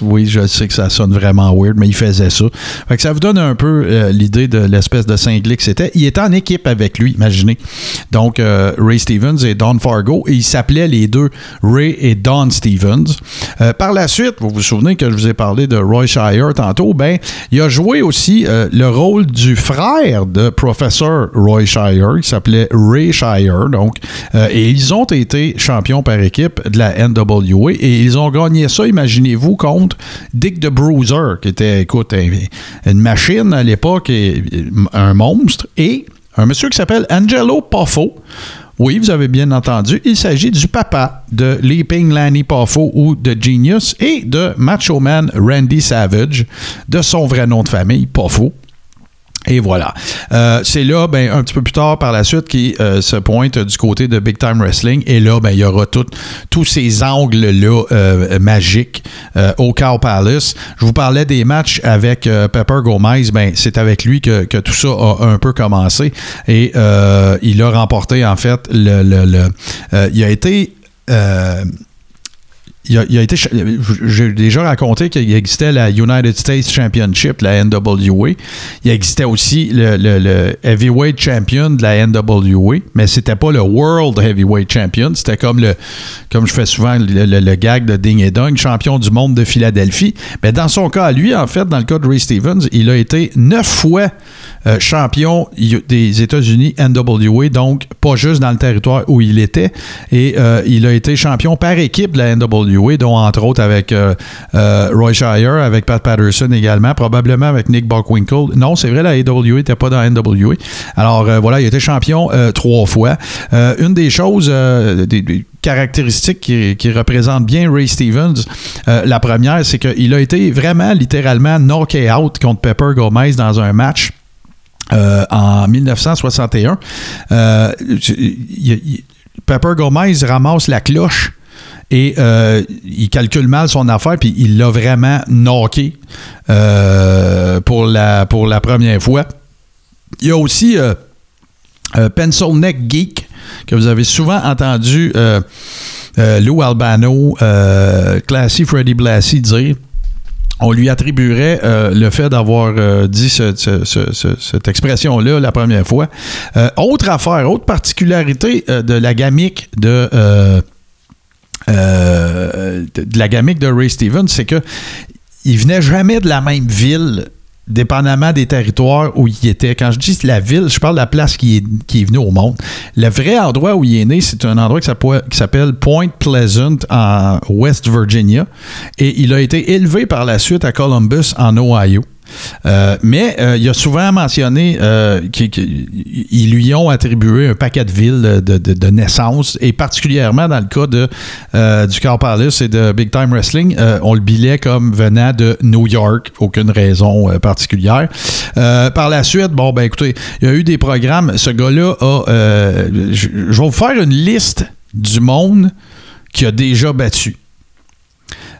Oui, je sais que ça sonne vraiment weird, mais il faisait ça. Fait que ça vous donne un peu l'idée de l'espèce de cinglé c'était. Il était en équipe avec lui, imaginez. Donc, euh, Ray Stevens et Don Fargo. Et ils s'appelaient les deux Ray et Don Stevens. Euh, par la suite, vous vous souvenez que je vous ai parlé de Roy Shire tantôt. Ben, il a joué aussi euh, le rôle du frère de professeur Roy Shire. Il s'appelait Ray Shire. Donc, et ils ont été champions par équipe de la NWA. Et ils ont gagné ça, imaginez-vous, contre Dick the Bruiser, qui était, écoute, une machine à l'époque, un et un monsieur qui s'appelle Angelo Poffo. Oui, vous avez bien entendu, il s'agit du papa de Leaping Lanny Poffo ou de Genius et de Macho Man Randy Savage, de son vrai nom de famille, Poffo. Et voilà. Euh, c'est là, ben, un petit peu plus tard par la suite, qui euh, se pointe du côté de Big Time Wrestling. Et là, ben, il y aura tous ces angles-là euh, magiques au Cow Palace. Je vous parlais des matchs avec Pepper Gomez. Ben, c'est avec lui que, tout ça a un peu commencé. Et il a remporté, en fait, le. le il a été il a, été. J'ai déjà raconté qu'il existait la United States Championship, la NWA. Il existait aussi le, Heavyweight Champion de la NWA, mais c'était pas le World Heavyweight Champion. C'était comme le, comme je fais souvent le, gag de Ding et Dong, champion du monde de Philadelphie. Mais dans son cas, lui, en fait, dans le cas de Ray Stevens, il a été neuf fois euh, champion des États-Unis NWA, donc pas juste dans le territoire où il était. Et euh, il a été champion par équipe de la NWA, dont entre autres avec euh, Roy Shire, avec Pat Patterson également, probablement avec Nick Buckwinkle. Non, c'est vrai, la AWA n'était pas dans la NWA. Alors voilà, il été champion trois fois. une des choses, des, caractéristiques qui, qui, représentent bien Ray Stevens. la première, c'est qu'il a été vraiment littéralement knocké out contre Pepper Gomez dans un match euh, en 1961. Euh, Pepper Gomez ramasse la cloche et euh, il calcule mal son affaire, puis il l'a vraiment knocké pour, la, pour la première fois. Il y a aussi Pencil Neck Geek, que vous avez souvent entendu Lou Albano, Classy Freddy Blassie dire on lui attribuerait euh, le fait d'avoir euh, dit cette expression-là la première fois. Euh, autre affaire, autre particularité de la gamique de euh, de, la gamique de Ray Stevens, c'est que il venait jamais de la même ville dépendamment des territoires où il était. Quand je dis la ville, je parle de la place qui est, qui est venue au monde. Le vrai endroit où il est né, c'est un endroit qui s'appelle Point Pleasant en West Virginia. Et il a été élevé par la suite à Columbus, en Ohio. Euh, mais euh, il a souvent mentionné euh, qu'ils qu'ils- ils lui ont attribué un paquet de villes de, naissance, et particulièrement dans le cas de, du Car et de Big Time Wrestling, on le bilait comme venant de New York, aucune raison particulière. Par la suite, bon, ben écoutez, il y a eu des programmes. Ce gars-là a. je vais vous faire une liste du monde qui a déjà battu.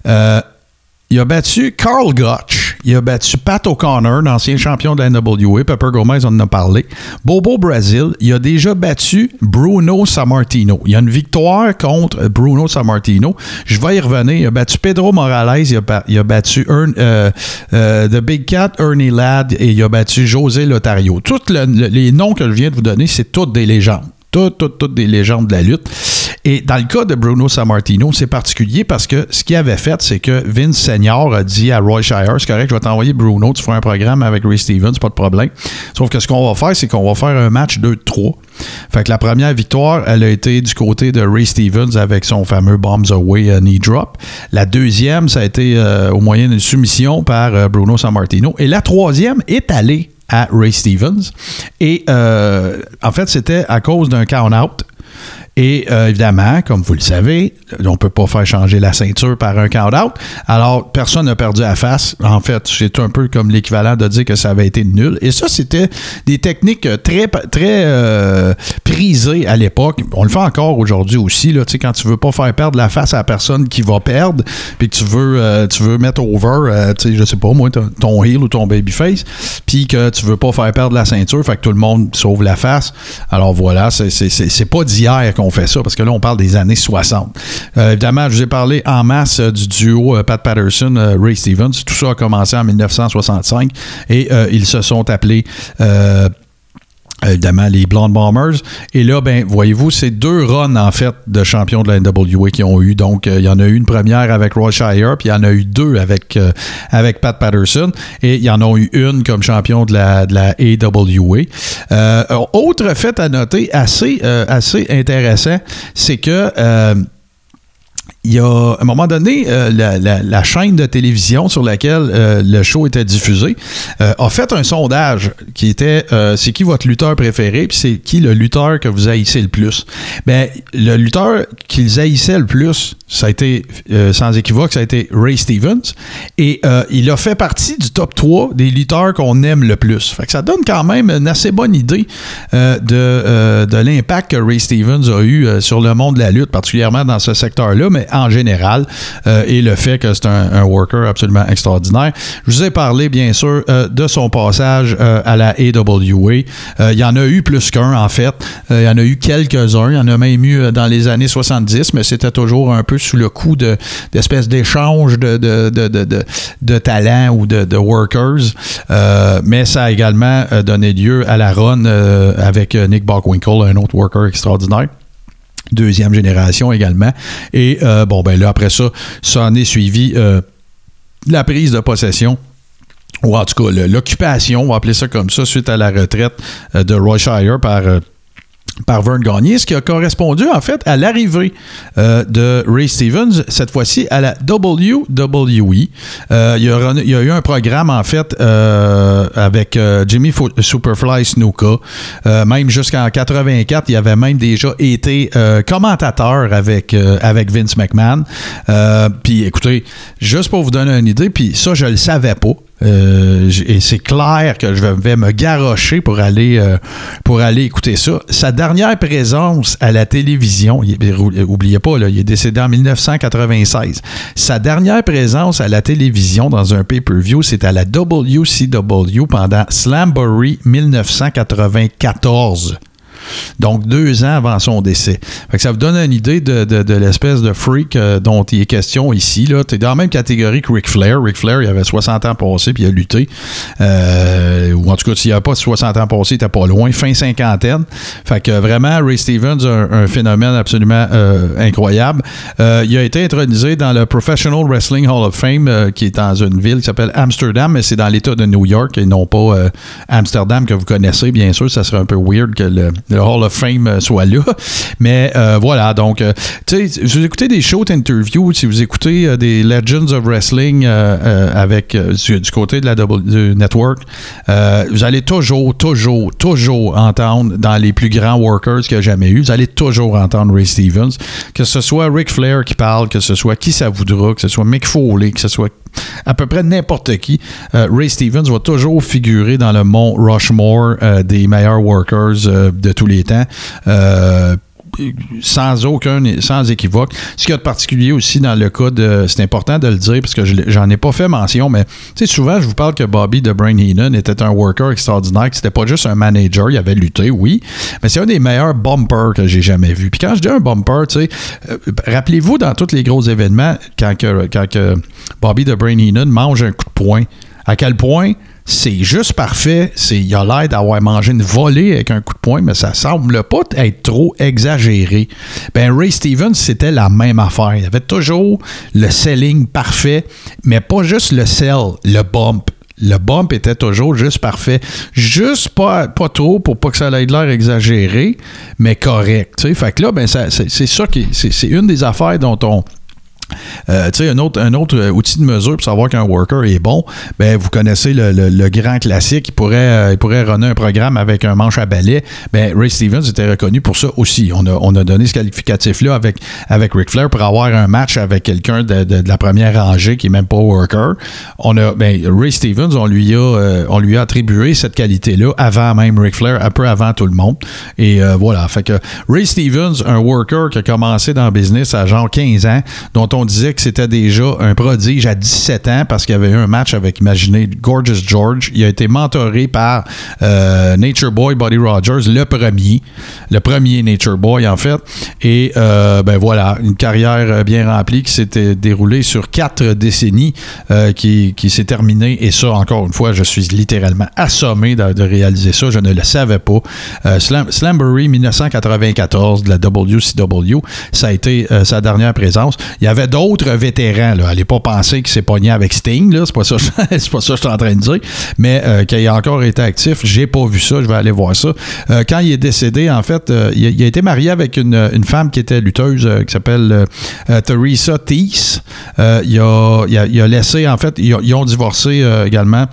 Il a battu Carl Gotch. Il a battu Pat O'Connor, l'ancien champion de la NWA. Pepper Gomez on en a parlé. Bobo Brazil. Il a déjà battu Bruno Sammartino. Il y a une victoire contre Bruno Sammartino. Je vais y revenir. Il a battu Pedro Morales. Il a, battu euh, euh, The Big Cat, Ernie Ladd. Et il a battu José Lotario. Tous le- le- les noms que je viens de vous donner, c'est toutes des légendes. Toutes, toutes, toutes des légendes de la lutte. Et dans le cas de Bruno Sammartino, c'est particulier parce que ce qu'il avait fait, c'est que Vince Senior a dit à Roy Shire, c'est correct, je vais t'envoyer Bruno, tu feras un programme avec Ray Stevens, pas de problème. Sauf que ce qu'on va faire, c'est qu'on va faire un match 2-3. Fait que la première victoire, elle a été du côté de Ray Stevens avec son fameux Bombs Away euh, knee drop. La deuxième, ça a été euh, au moyen d'une soumission par euh, Bruno Sammartino. Et la troisième est allée à Ray Stevens. Et en fait, c'était à cause d'un count-out. Et euh, évidemment, comme vous le savez, on ne peut pas faire changer la ceinture par un count-out. Alors, personne n'a perdu la face. En fait, c'est un peu comme l'équivalent de dire que ça avait été nul. Et ça, c'était des techniques très, très euh, prisées à l'époque. On le fait encore aujourd'hui aussi. Là, quand tu veux pas faire perdre la face à la personne qui va perdre, puis que tu veux, euh, tu veux mettre over, euh, je sais pas, moi, ton- heel ou ton babyface, puis que tu veux pas faire perdre la ceinture, fait que tout le monde sauve la face. Alors voilà, c'est pas d'hier qu'on fait ça, parce que là, on parle des années 60. Euh, évidemment, je vous ai parlé en masse euh, du duo euh, Pat Patterson, Ray Stevens. Tout ça a commencé en 1965 et ils se sont appelés. Évidemment les Blonde Bombers. Et là, ben, voyez-vous, c'est deux runs, en fait, de champions de la NWA qui ont eu. Donc, euh, il y en a eu une première avec Roy Shire, puis il y en a eu deux avec, euh, avec Pat Patterson. Et il y en a eu une comme champion de la, de la AWA. Euh, autre fait à noter, assez, assez intéressant, c'est que... il y a, à un moment donné, euh, la, chaîne de télévision sur laquelle euh, le show était diffusé euh, a fait un sondage qui était c'est qui votre lutteur préféré, puis c'est qui le lutteur que vous haïssez le plus. Ben, le lutteur qu'ils haïssaient le plus, ça a été, sans équivoque, ça a été Ray Stevens. Et il a fait partie du top 3 des lutteurs qu'on aime le plus. Fait que ça donne quand même une assez bonne idée de, de l'impact que Ray Stevens a eu sur le monde de la lutte, particulièrement dans ce secteur-là, mais en général, euh, et le fait que c'est un, worker absolument extraordinaire. Je vous ai parlé, bien sûr, euh, de son passage euh, à la AWA. Il y en a eu plus qu'un, en fait. Il y en a eu quelques-uns. Il y en a même eu dans les années 70, mais c'était toujours un peu sous le coup de, d'espèces d'échanges de, de, de, de, talents ou de, workers. Mais ça a également donné lieu à la run avec Nick Bockwinkel, un autre worker extraordinaire deuxième génération également. Et euh, bon, ben là, après ça, ça en est suivi euh, la prise de possession. Ou en tout cas, l'occupation, on va appeler ça comme ça, suite à la retraite euh, de Roy Shire par, par Vern Gagné, ce qui a correspondu en fait à l'arrivée euh, de Ray Stevens, cette fois-ci à la WWE. Euh, il, y a, eu un programme en fait euh, avec Jimmy Superfly Snuka. Même jusqu'en 84, il avait même déjà été commentateur avec, avec Vince McMahon. Puis écoutez, juste pour vous donner une idée, puis ça, je le savais pas. Euh, et c'est clair que je vais me garrocher pour aller, euh, pour aller écouter ça. Sa dernière présence à la télévision, oubliez pas, il est décédé en 1996. Sa dernière présence à la télévision dans un pay-per-view, c'est à la WCW pendant Slamboree 1994. Donc, deux ans avant son décès. Fait que ça vous donne une idée de, de- l'espèce de freak euh, dont il est question ici. Tu es dans la même catégorie que Ric Flair. Ric Flair, il avait 60 ans passé, puis il a lutté. Euh, ou en tout cas, s'il n'avait pas 60 ans passé, il était pas loin. Fin cinquantaine. Fait que vraiment, Ray Stevens, un, un phénomène absolument euh, incroyable. Il a été intronisé dans le Professional Wrestling Hall of Fame, qui est dans une ville qui s'appelle Amsterdam, mais c'est dans l'État de New York et non pas Amsterdam que vous connaissez, bien sûr. Ça serait un peu weird que le Hall of Fame euh, soit là. Mais euh, voilà, donc, euh, tu sais, si vous écoutez des shows d'interview, si vous écoutez euh, des Legends of Wrestling avec du, côté de la du network, vous allez toujours, toujours, toujours entendre dans les plus grands workers qu'il y a jamais eu, vous allez toujours entendre Ray Stevens, que ce soit Ric Flair qui parle, que ce soit qui ça voudra, que ce soit Mick Foley, que ce soit à peu près n'importe qui, euh, Ray Stevens va toujours figurer dans le mont Rushmore euh, des meilleurs workers euh, de tous les temps. Sans aucun sans équivoque. Ce qu'il y a de particulier aussi dans le cas de c'est important de le dire parce que j'en ai pas fait mention mais tu sais souvent je vous parle que Bobby de Brain Heenan était un worker extraordinaire que c'était pas juste un manager, il avait lutté oui, mais c'est un des meilleurs bumpers que j'ai jamais vu. Puis quand je dis un bumper, tu sais euh, rappelez-vous dans tous les gros événements quand que, quand que Bobby de Brain Heenan mange un coup de poing, à quel point c'est juste parfait. C'est, il a l'air d'avoir mangé une volée avec un coup de poing, mais ça semble pas être trop exagéré. Ben, Ray Stevens, c'était la même affaire. Il avait toujours le selling parfait, mais pas juste le sell, le bump. Le bump était toujours juste parfait. Juste pas, pas trop pour pas que ça ait l'air exagéré, mais correct. Fait que là, ben, c'est, ça qui. C'est une des affaires dont on. Euh, tu sais, un autre, un autre euh, outil de mesure pour savoir qu'un worker est bon, ben, vous connaissez le, le- grand classique, il pourrait, euh, il pourrait runner un programme avec un manche à balai. Ben, Ray Stevens était reconnu pour ça aussi. On a, on a donné ce qualificatif-là avec, avec Ric Flair pour avoir un match avec quelqu'un de, de- la première rangée qui est même pas worker. On a, ben, Ray Stevens, on lui a, on lui a attribué cette qualité-là avant même Ric Flair, un peu avant tout le monde. Et voilà. Fait que Ray Stevens, un worker qui a commencé dans le business à genre 15 ans, dont on disait que c'était déjà un prodige à 17 ans parce qu'il avait eu un match avec, imaginez, Gorgeous George. Il a été mentoré par euh, Nature Boy Buddy Rogers, le premier, le premier Nature Boy en fait. Et euh, ben voilà, une carrière bien remplie qui s'était déroulée sur quatre décennies, euh, qui, qui s'est terminée. Et ça, encore une fois, je suis littéralement assommé de, réaliser ça. Je ne le savais pas. Slam- Slamboree 1994 de la WCW, ça a été sa dernière présence. Il y avait d'autres vétérans. Là. Allez pas penser qu'il s'est pogné avec Sting. C'est pas ça, <laughs> pas ça que je suis en train de dire. Mais euh, qu'il a encore été actif, j'ai pas vu ça. Je vais aller voir ça. Euh, quand il est décédé, en fait, euh, il, a, été marié avec une, femme qui était lutteuse qui s'appelle Theresa Teese. Euh, il, a, laissé, en fait, ils, ont- divorcé également.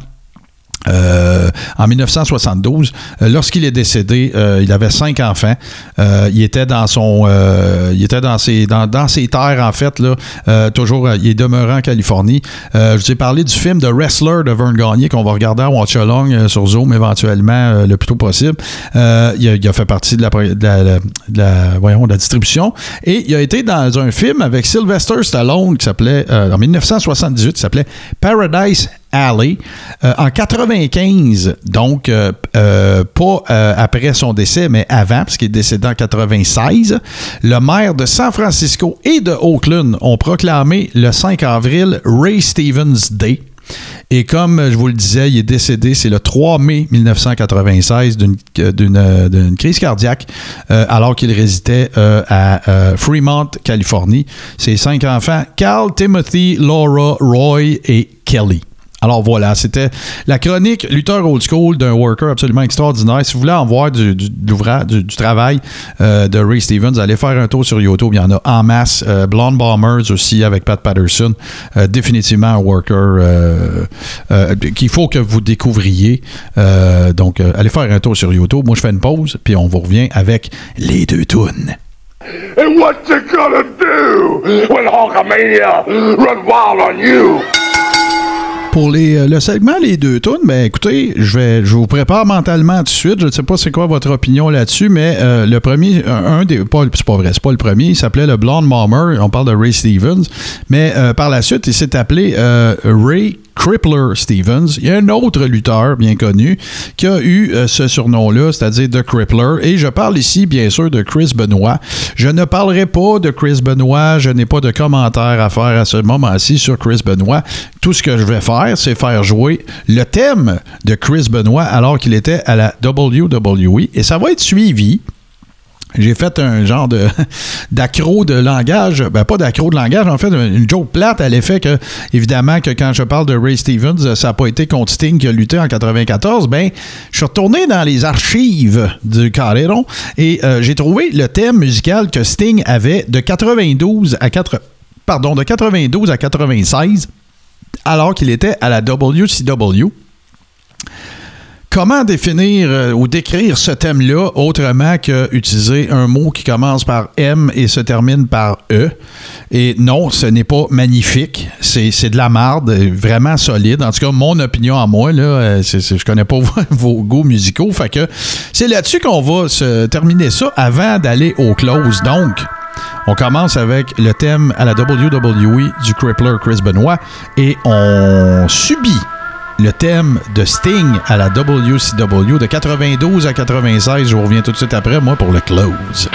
Euh, en 1972, euh, lorsqu'il est décédé, euh, il avait cinq enfants. Euh, il était dans son, euh, il était dans ses, dans, dans ses terres en fait là. euh, toujours, il est demeuré en Californie. Je vous ai parlé du film de Wrestler de Vern Gagné qu'on va regarder à Watch Along euh, sur Zoom éventuellement le plus tôt possible. Il, a, il a fait partie de la, de la, de la- voyons, de la distribution et il a été dans un film avec Sylvester Stallone qui s'appelait en 1978, qui s'appelait Paradise Alley euh, en 95, donc euh, euh, pas après son décès, mais avant, parce qu'il est décédé en 96, le maire de San Francisco et de Oakland ont proclamé le 5 avril Ray Stevens Day. Et comme je vous le disais, il est décédé, c'est le 3 mai 1996 d'une crise cardiaque alors qu'il résidait à Fremont, Californie. Ses cinq enfants, Carl, Timothy, Laura, Roy et Kelly. Alors voilà, c'était la chronique Lutteur Old School d'un worker absolument extraordinaire. Si vous voulez en voir du, travail euh, de Ray Stevens, allez faire un tour sur YouTube. Il y en a en masse. Euh, Blonde Bombers aussi avec Pat Patterson. Euh, définitivement un worker qu'il faut que vous découvriez. Donc, allez faire un tour sur YouTube. Moi, je fais une pause, puis on vous revient avec les deux tunes. What you gonna do when wild on you? Pour les, euh, le segment Les deux tunes, ben écoutez, je vais je vous prépare mentalement tout de suite. Je ne sais pas c'est quoi votre opinion là-dessus, mais euh, le premier, un, des. pas- C'est pas vrai, c'est pas le premier. Il s'appelait le Blonde Bomber. On parle de Ray Stevens. Mais euh, par la suite, il s'est appelé Ray Crippler Stevens. Il y a un autre lutteur bien connu qui a eu euh, ce surnom-là, c'est-à-dire The Crippler. Et je parle ici, bien sûr, de Chris Benoit. Je ne parlerai pas de Chris Benoit. Je n'ai pas de commentaires à faire à ce moment-ci sur Chris Benoit. Tout ce que je vais faire, c'est faire jouer le thème de Chris Benoit alors qu'il était à la WWE. Et ça va être suivi j'ai fait un genre de <laughs> d'accro de langage, ben pas d'accro de langage, en fait, une joke plate à l'effet que, évidemment, que quand je parle de Ray Stevens, ça n'a pas été contre Sting qui a lutté en 94, ben, je suis retourné dans les archives du Carrero et euh, j'ai trouvé le thème musical que Sting avait de 92 à 4, pardon, de 92 à 96, alors qu'il était à la WCW. Comment définir euh, ou décrire ce thème-là autrement que utiliser un mot qui commence par M et se termine par E? Et non, ce n'est pas magnifique. C'est de la marde, vraiment solide. En tout cas, mon opinion à moi, là, euh, je connais pas <laughs> vos, goûts musicaux. C'est là-dessus qu'on va se terminer ça avant d'aller au close. Donc, on commence avec le thème à la WWE du Crippler Chris Benoit et on subit le thème de Sting à la WCW de 92 à 96. Je vous reviens tout de suite après, moi, pour le close.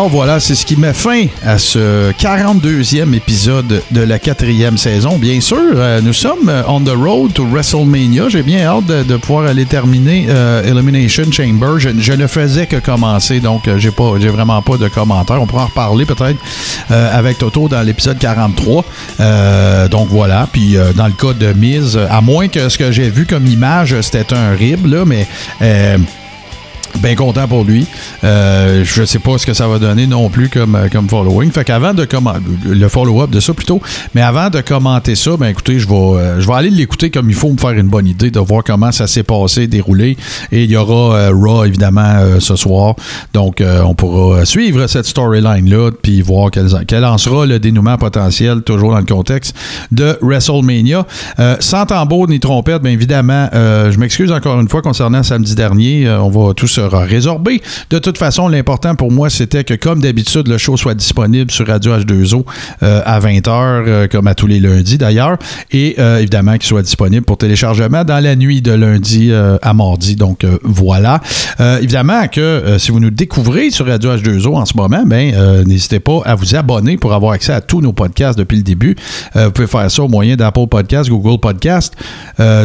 Alors voilà, c'est ce qui met fin à ce 42e épisode de la quatrième saison. Bien sûr, euh, nous sommes euh, on the road to WrestleMania. J'ai bien hâte de, pouvoir aller terminer euh, Elimination Chamber. Je, ne faisais que commencer, donc j'ai pas, vraiment pas de commentaires. On pourra en reparler peut-être avec Toto dans l'épisode 43. donc voilà. Puis dans le cas de Miz, à moins que ce que j'ai vu comme image, c'était un rib, là, mais Bien content pour lui. Euh, je sais pas ce que ça va donner non plus comme, euh, comme following. Fait qu'avant de commenter, le follow-up de ça plutôt, mais avant de commenter ça, ben écoutez, je vais, euh, je vais aller l'écouter comme il faut me faire une bonne idée de voir comment ça s'est passé, déroulé. Et il y aura euh, Raw évidemment ce soir. Donc on pourra suivre cette storyline-là puis voir quel, quel en sera le dénouement potentiel, toujours dans le contexte de WrestleMania. sans tambour ni trompette, bien évidemment, je m'excuse encore une fois concernant samedi dernier. on va tous résorbé. De toute façon, l'important pour moi, c'était que, comme d'habitude, le show soit disponible sur Radio H2O euh, à 20h, euh, comme à tous les lundis d'ailleurs, et euh, évidemment qu'il soit disponible pour téléchargement dans la nuit de lundi à mardi. Donc voilà. évidemment que si vous nous découvrez sur Radio H2O en ce moment, ben, n'hésitez pas à vous abonner pour avoir accès à tous nos podcasts depuis le début. vous pouvez faire ça au moyen d'Apple Podcast, Google Podcast,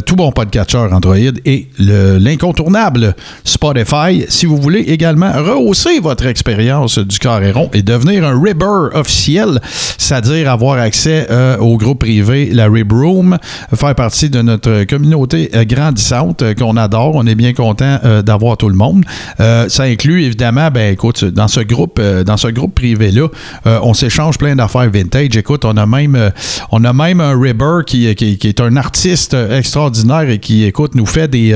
tout bon podcatcher Android et l'incontournable Spotify si vous voulez également rehausser votre expérience du Carréron et devenir un Ribber officiel, c'est-à-dire avoir accès euh, au groupe privé, la Rib Room, faire partie de notre communauté euh, grandissante euh, qu'on adore. On est bien content d'avoir tout le monde. ça inclut évidemment, ben écoute, dans ce groupe, dans ce groupe privé-là, on s'échange plein d'affaires vintage. Écoute, on a même, on a même un Ribber qui, qui, est un artiste extraordinaire et qui, écoute, nous fait des,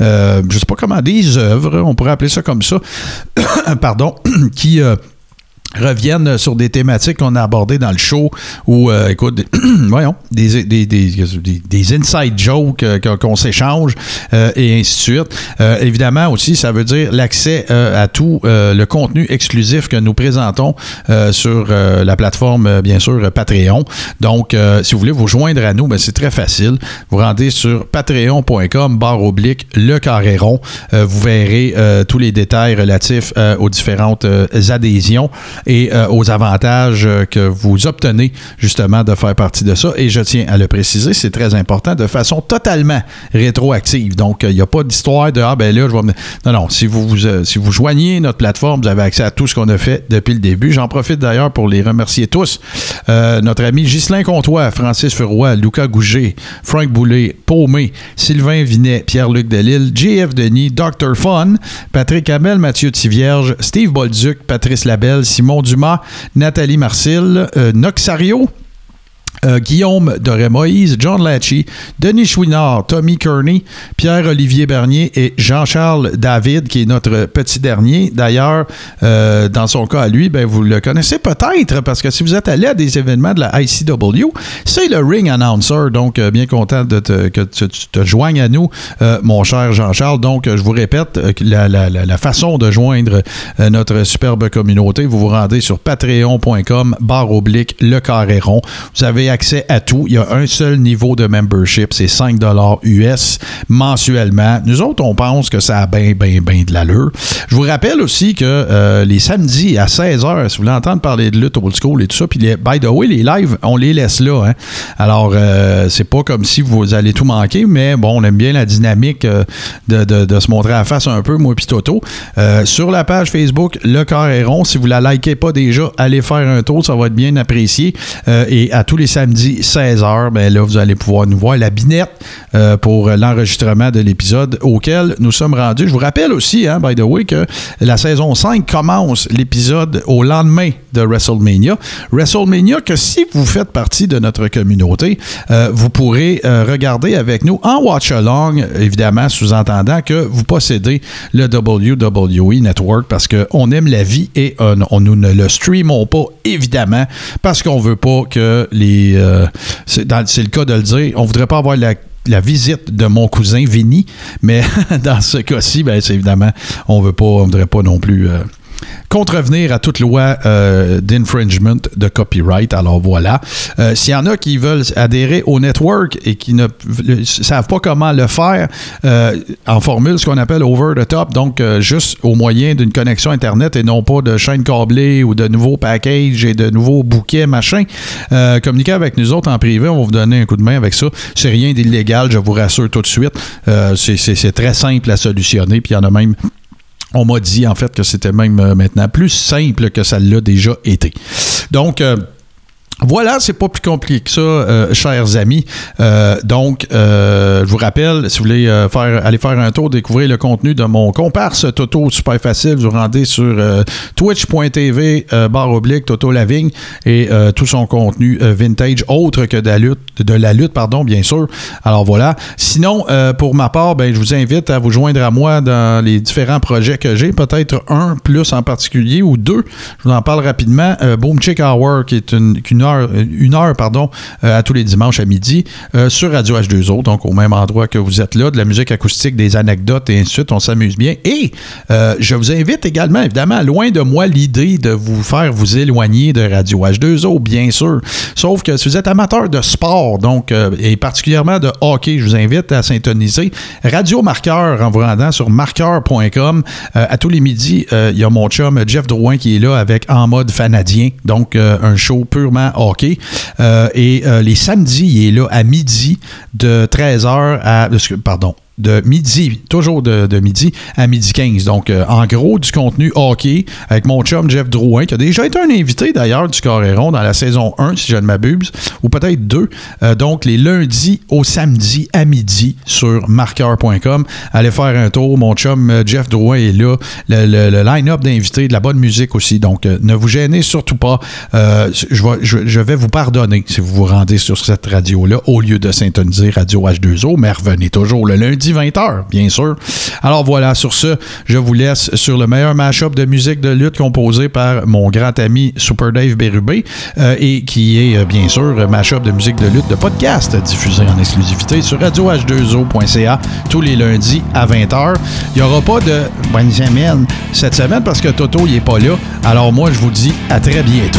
je sais pas comment, des œuvres on pourrait appeler ça comme ça, <coughs> pardon, <coughs> qui euh, reviennent sur des thématiques qu'on a abordées dans le show ou euh, écoute <clears throat> voyons des, des, des, inside jokes euh, qu'on s'échange euh, et ainsi de suite. Évidemment aussi ça veut dire l'accès à tout le contenu exclusif que nous présentons sur la plateforme bien sûr Patreon. Donc si vous voulez vous joindre à nous ben, c'est très facile. Vous rendez sur patreon.com barre oblique le carré rond. Vous verrez tous les détails relatifs aux différentes adhésions et euh, aux avantages euh, que vous obtenez justement de faire partie de ça. Et je tiens à le préciser, c'est très important, de façon totalement rétroactive. Donc, il n'y a pas d'histoire de Ah, ben là, je vais. Non, non. Si vous, vous euh, si vous joignez notre plateforme, vous avez accès à tout ce qu'on a fait depuis le début. J'en profite d'ailleurs pour les remercier tous. notre ami Ghislain Comtois, Francis Furoy, Lucas Gouget, Frank Boulet, Paumé, Sylvain Vinet, Pierre-Luc Delille, JF Denis, Dr. Fun, Patrick Hamel, Mathieu Tivierge, Steve Bolduc, Patrice Labelle, Simon Dumas, Nathalie Marcil, euh, Noxario, euh, Guillaume Doré-Moïse, John Latchy, Denis Chouinard, Tommy Kearney, Pierre-Olivier Bernier et Jean-Charles David, qui est notre petit dernier. D'ailleurs, euh, dans son cas à lui, ben, vous le connaissez peut-être parce que si vous êtes allé à des événements de la ICW, c'est le ring announcer. Donc, euh, bien content de que tu, te joignes à nous, mon cher Jean-Charles. Donc, je vous répète, la, la, la, façon de joindre notre superbe communauté, vous vous rendez sur patreon.com barre oblique le carré rond. Vous avez accès à tout. Il y a un seul niveau de membership, c'est 5 US mensuellement. Nous autres, on pense que ça a bien, bien, bien de l'allure. Je vous rappelle aussi que euh, les samedis à 16h, si vous voulez entendre parler de lutte old school et tout ça, puis les, by the way, les lives, on les laisse là. Hein. Alors, euh, c'est pas comme si vous allez tout manquer, mais bon, on aime bien la dynamique euh, de, se montrer à face un peu, moi puis Toto. sur la page Facebook, Le Carré Rond, si vous la likez pas déjà, allez faire un tour, ça va être bien apprécié. et à tous les samedi 16h, ben là, vous allez pouvoir nous voir la binette euh, pour l'enregistrement de l'épisode auquel nous sommes rendus. Je vous rappelle aussi, hein, by the way, que la saison 5 commence l'épisode au lendemain de WrestleMania. WrestleMania que si vous faites partie de notre communauté, euh, vous pourrez euh, regarder avec nous en watch-along, évidemment, sous-entendant que vous possédez le WWE Network parce qu'on aime la vie et on, nous ne le streamons pas, évidemment, parce qu'on veut pas que les euh, c'est le cas de le dire. On voudrait pas avoir la visite de mon cousin Vinny, mais <laughs> dans ce cas-ci, ben, c'est évidemment, on veut voudrait pas non plus euh, contrevenir à toute loi euh, d'infringement de copyright. Alors voilà. Euh, S'il y en a qui veulent adhérer au network et qui ne savent pas comment le faire euh, en formule, ce qu'on appelle over the top, donc juste au moyen d'une connexion Internet et non pas de chaîne câblée ou de nouveaux packages et de nouveaux bouquets, machin, communiquez avec nous autres en privé. On va vous donner un coup de main avec ça. C'est rien d'illégal, je vous rassure tout de suite. C'est très simple à solutionner. Puis il y en a même on m'a dit en fait que c'était même euh, maintenant plus simple que ça l'a déjà été. Donc, euh, voilà, c'est pas plus compliqué que ça, euh, chers amis. Euh, donc, euh, je vous rappelle, si vous voulez faire, aller faire un tour, découvrir le contenu de mon comparse Toto, super facile, vous rendez sur twitch.tv barre oblique Toto Lavigne et tout son contenu vintage, autre que de la lutte, de la lutte, pardon, bien sûr. Alors voilà. Sinon, pour ma part, ben, je vous invite à vous joindre à moi dans les différents projets que j'ai, peut-être un plus en particulier ou deux. Je vous en parle rapidement. Boom Chick Hour, qui est une, une heure pardon, euh, à tous les dimanches à midi euh, sur Radio H2O, donc au même endroit que vous êtes là, de la musique acoustique, des anecdotes et ainsi de suite. On s'amuse bien. Et euh, je vous invite également, évidemment, loin de moi l'idée de vous faire vous éloigner de Radio H2O, bien sûr. Sauf que si vous êtes amateur de sport, donc, euh, et particulièrement de hockey, je vous invite à syntoniser Radio Marqueur en vous rendant sur marqueur.com. Euh, à tous les midis, euh, il y a mon chum Jeff Drouin qui est là avec En mode fanadien, donc euh, un show purement hockey. Euh, et euh, les samedis, il est là à midi de 13h à... Pardon, de midi, toujours de, de midi à midi 15. Donc, euh, en gros, du contenu hockey avec mon chum Jeff Drouin, qui a déjà été un invité d'ailleurs du Coréron dans la saison 1, si je ne m'abuse, ou peut-être 2. Euh, donc, les lundis au samedi à midi sur marqueur.com. Allez faire un tour. Mon chum euh, Jeff Drouin est là. Le, le- le line-up d'invités, de la bonne musique aussi. Donc, ne vous gênez surtout pas. Je, vais, je- je vais vous pardonner si vous vous rendez sur cette radio-là au lieu de syntoniser Radio H2O, mais revenez toujours le lundi 20h, bien sûr. Alors voilà, sur ce, je vous laisse sur le meilleur mash-up de musique de lutte composé par mon grand ami Super Dave Bérubé euh, et qui est euh, bien sûr mash-up de musique de lutte de podcast diffusé en exclusivité sur radioh2o.ca tous les lundis à 20h. Il n'y aura pas de bonne semaine cette semaine parce que Toto il est pas là. Alors moi je vous dis à très bientôt.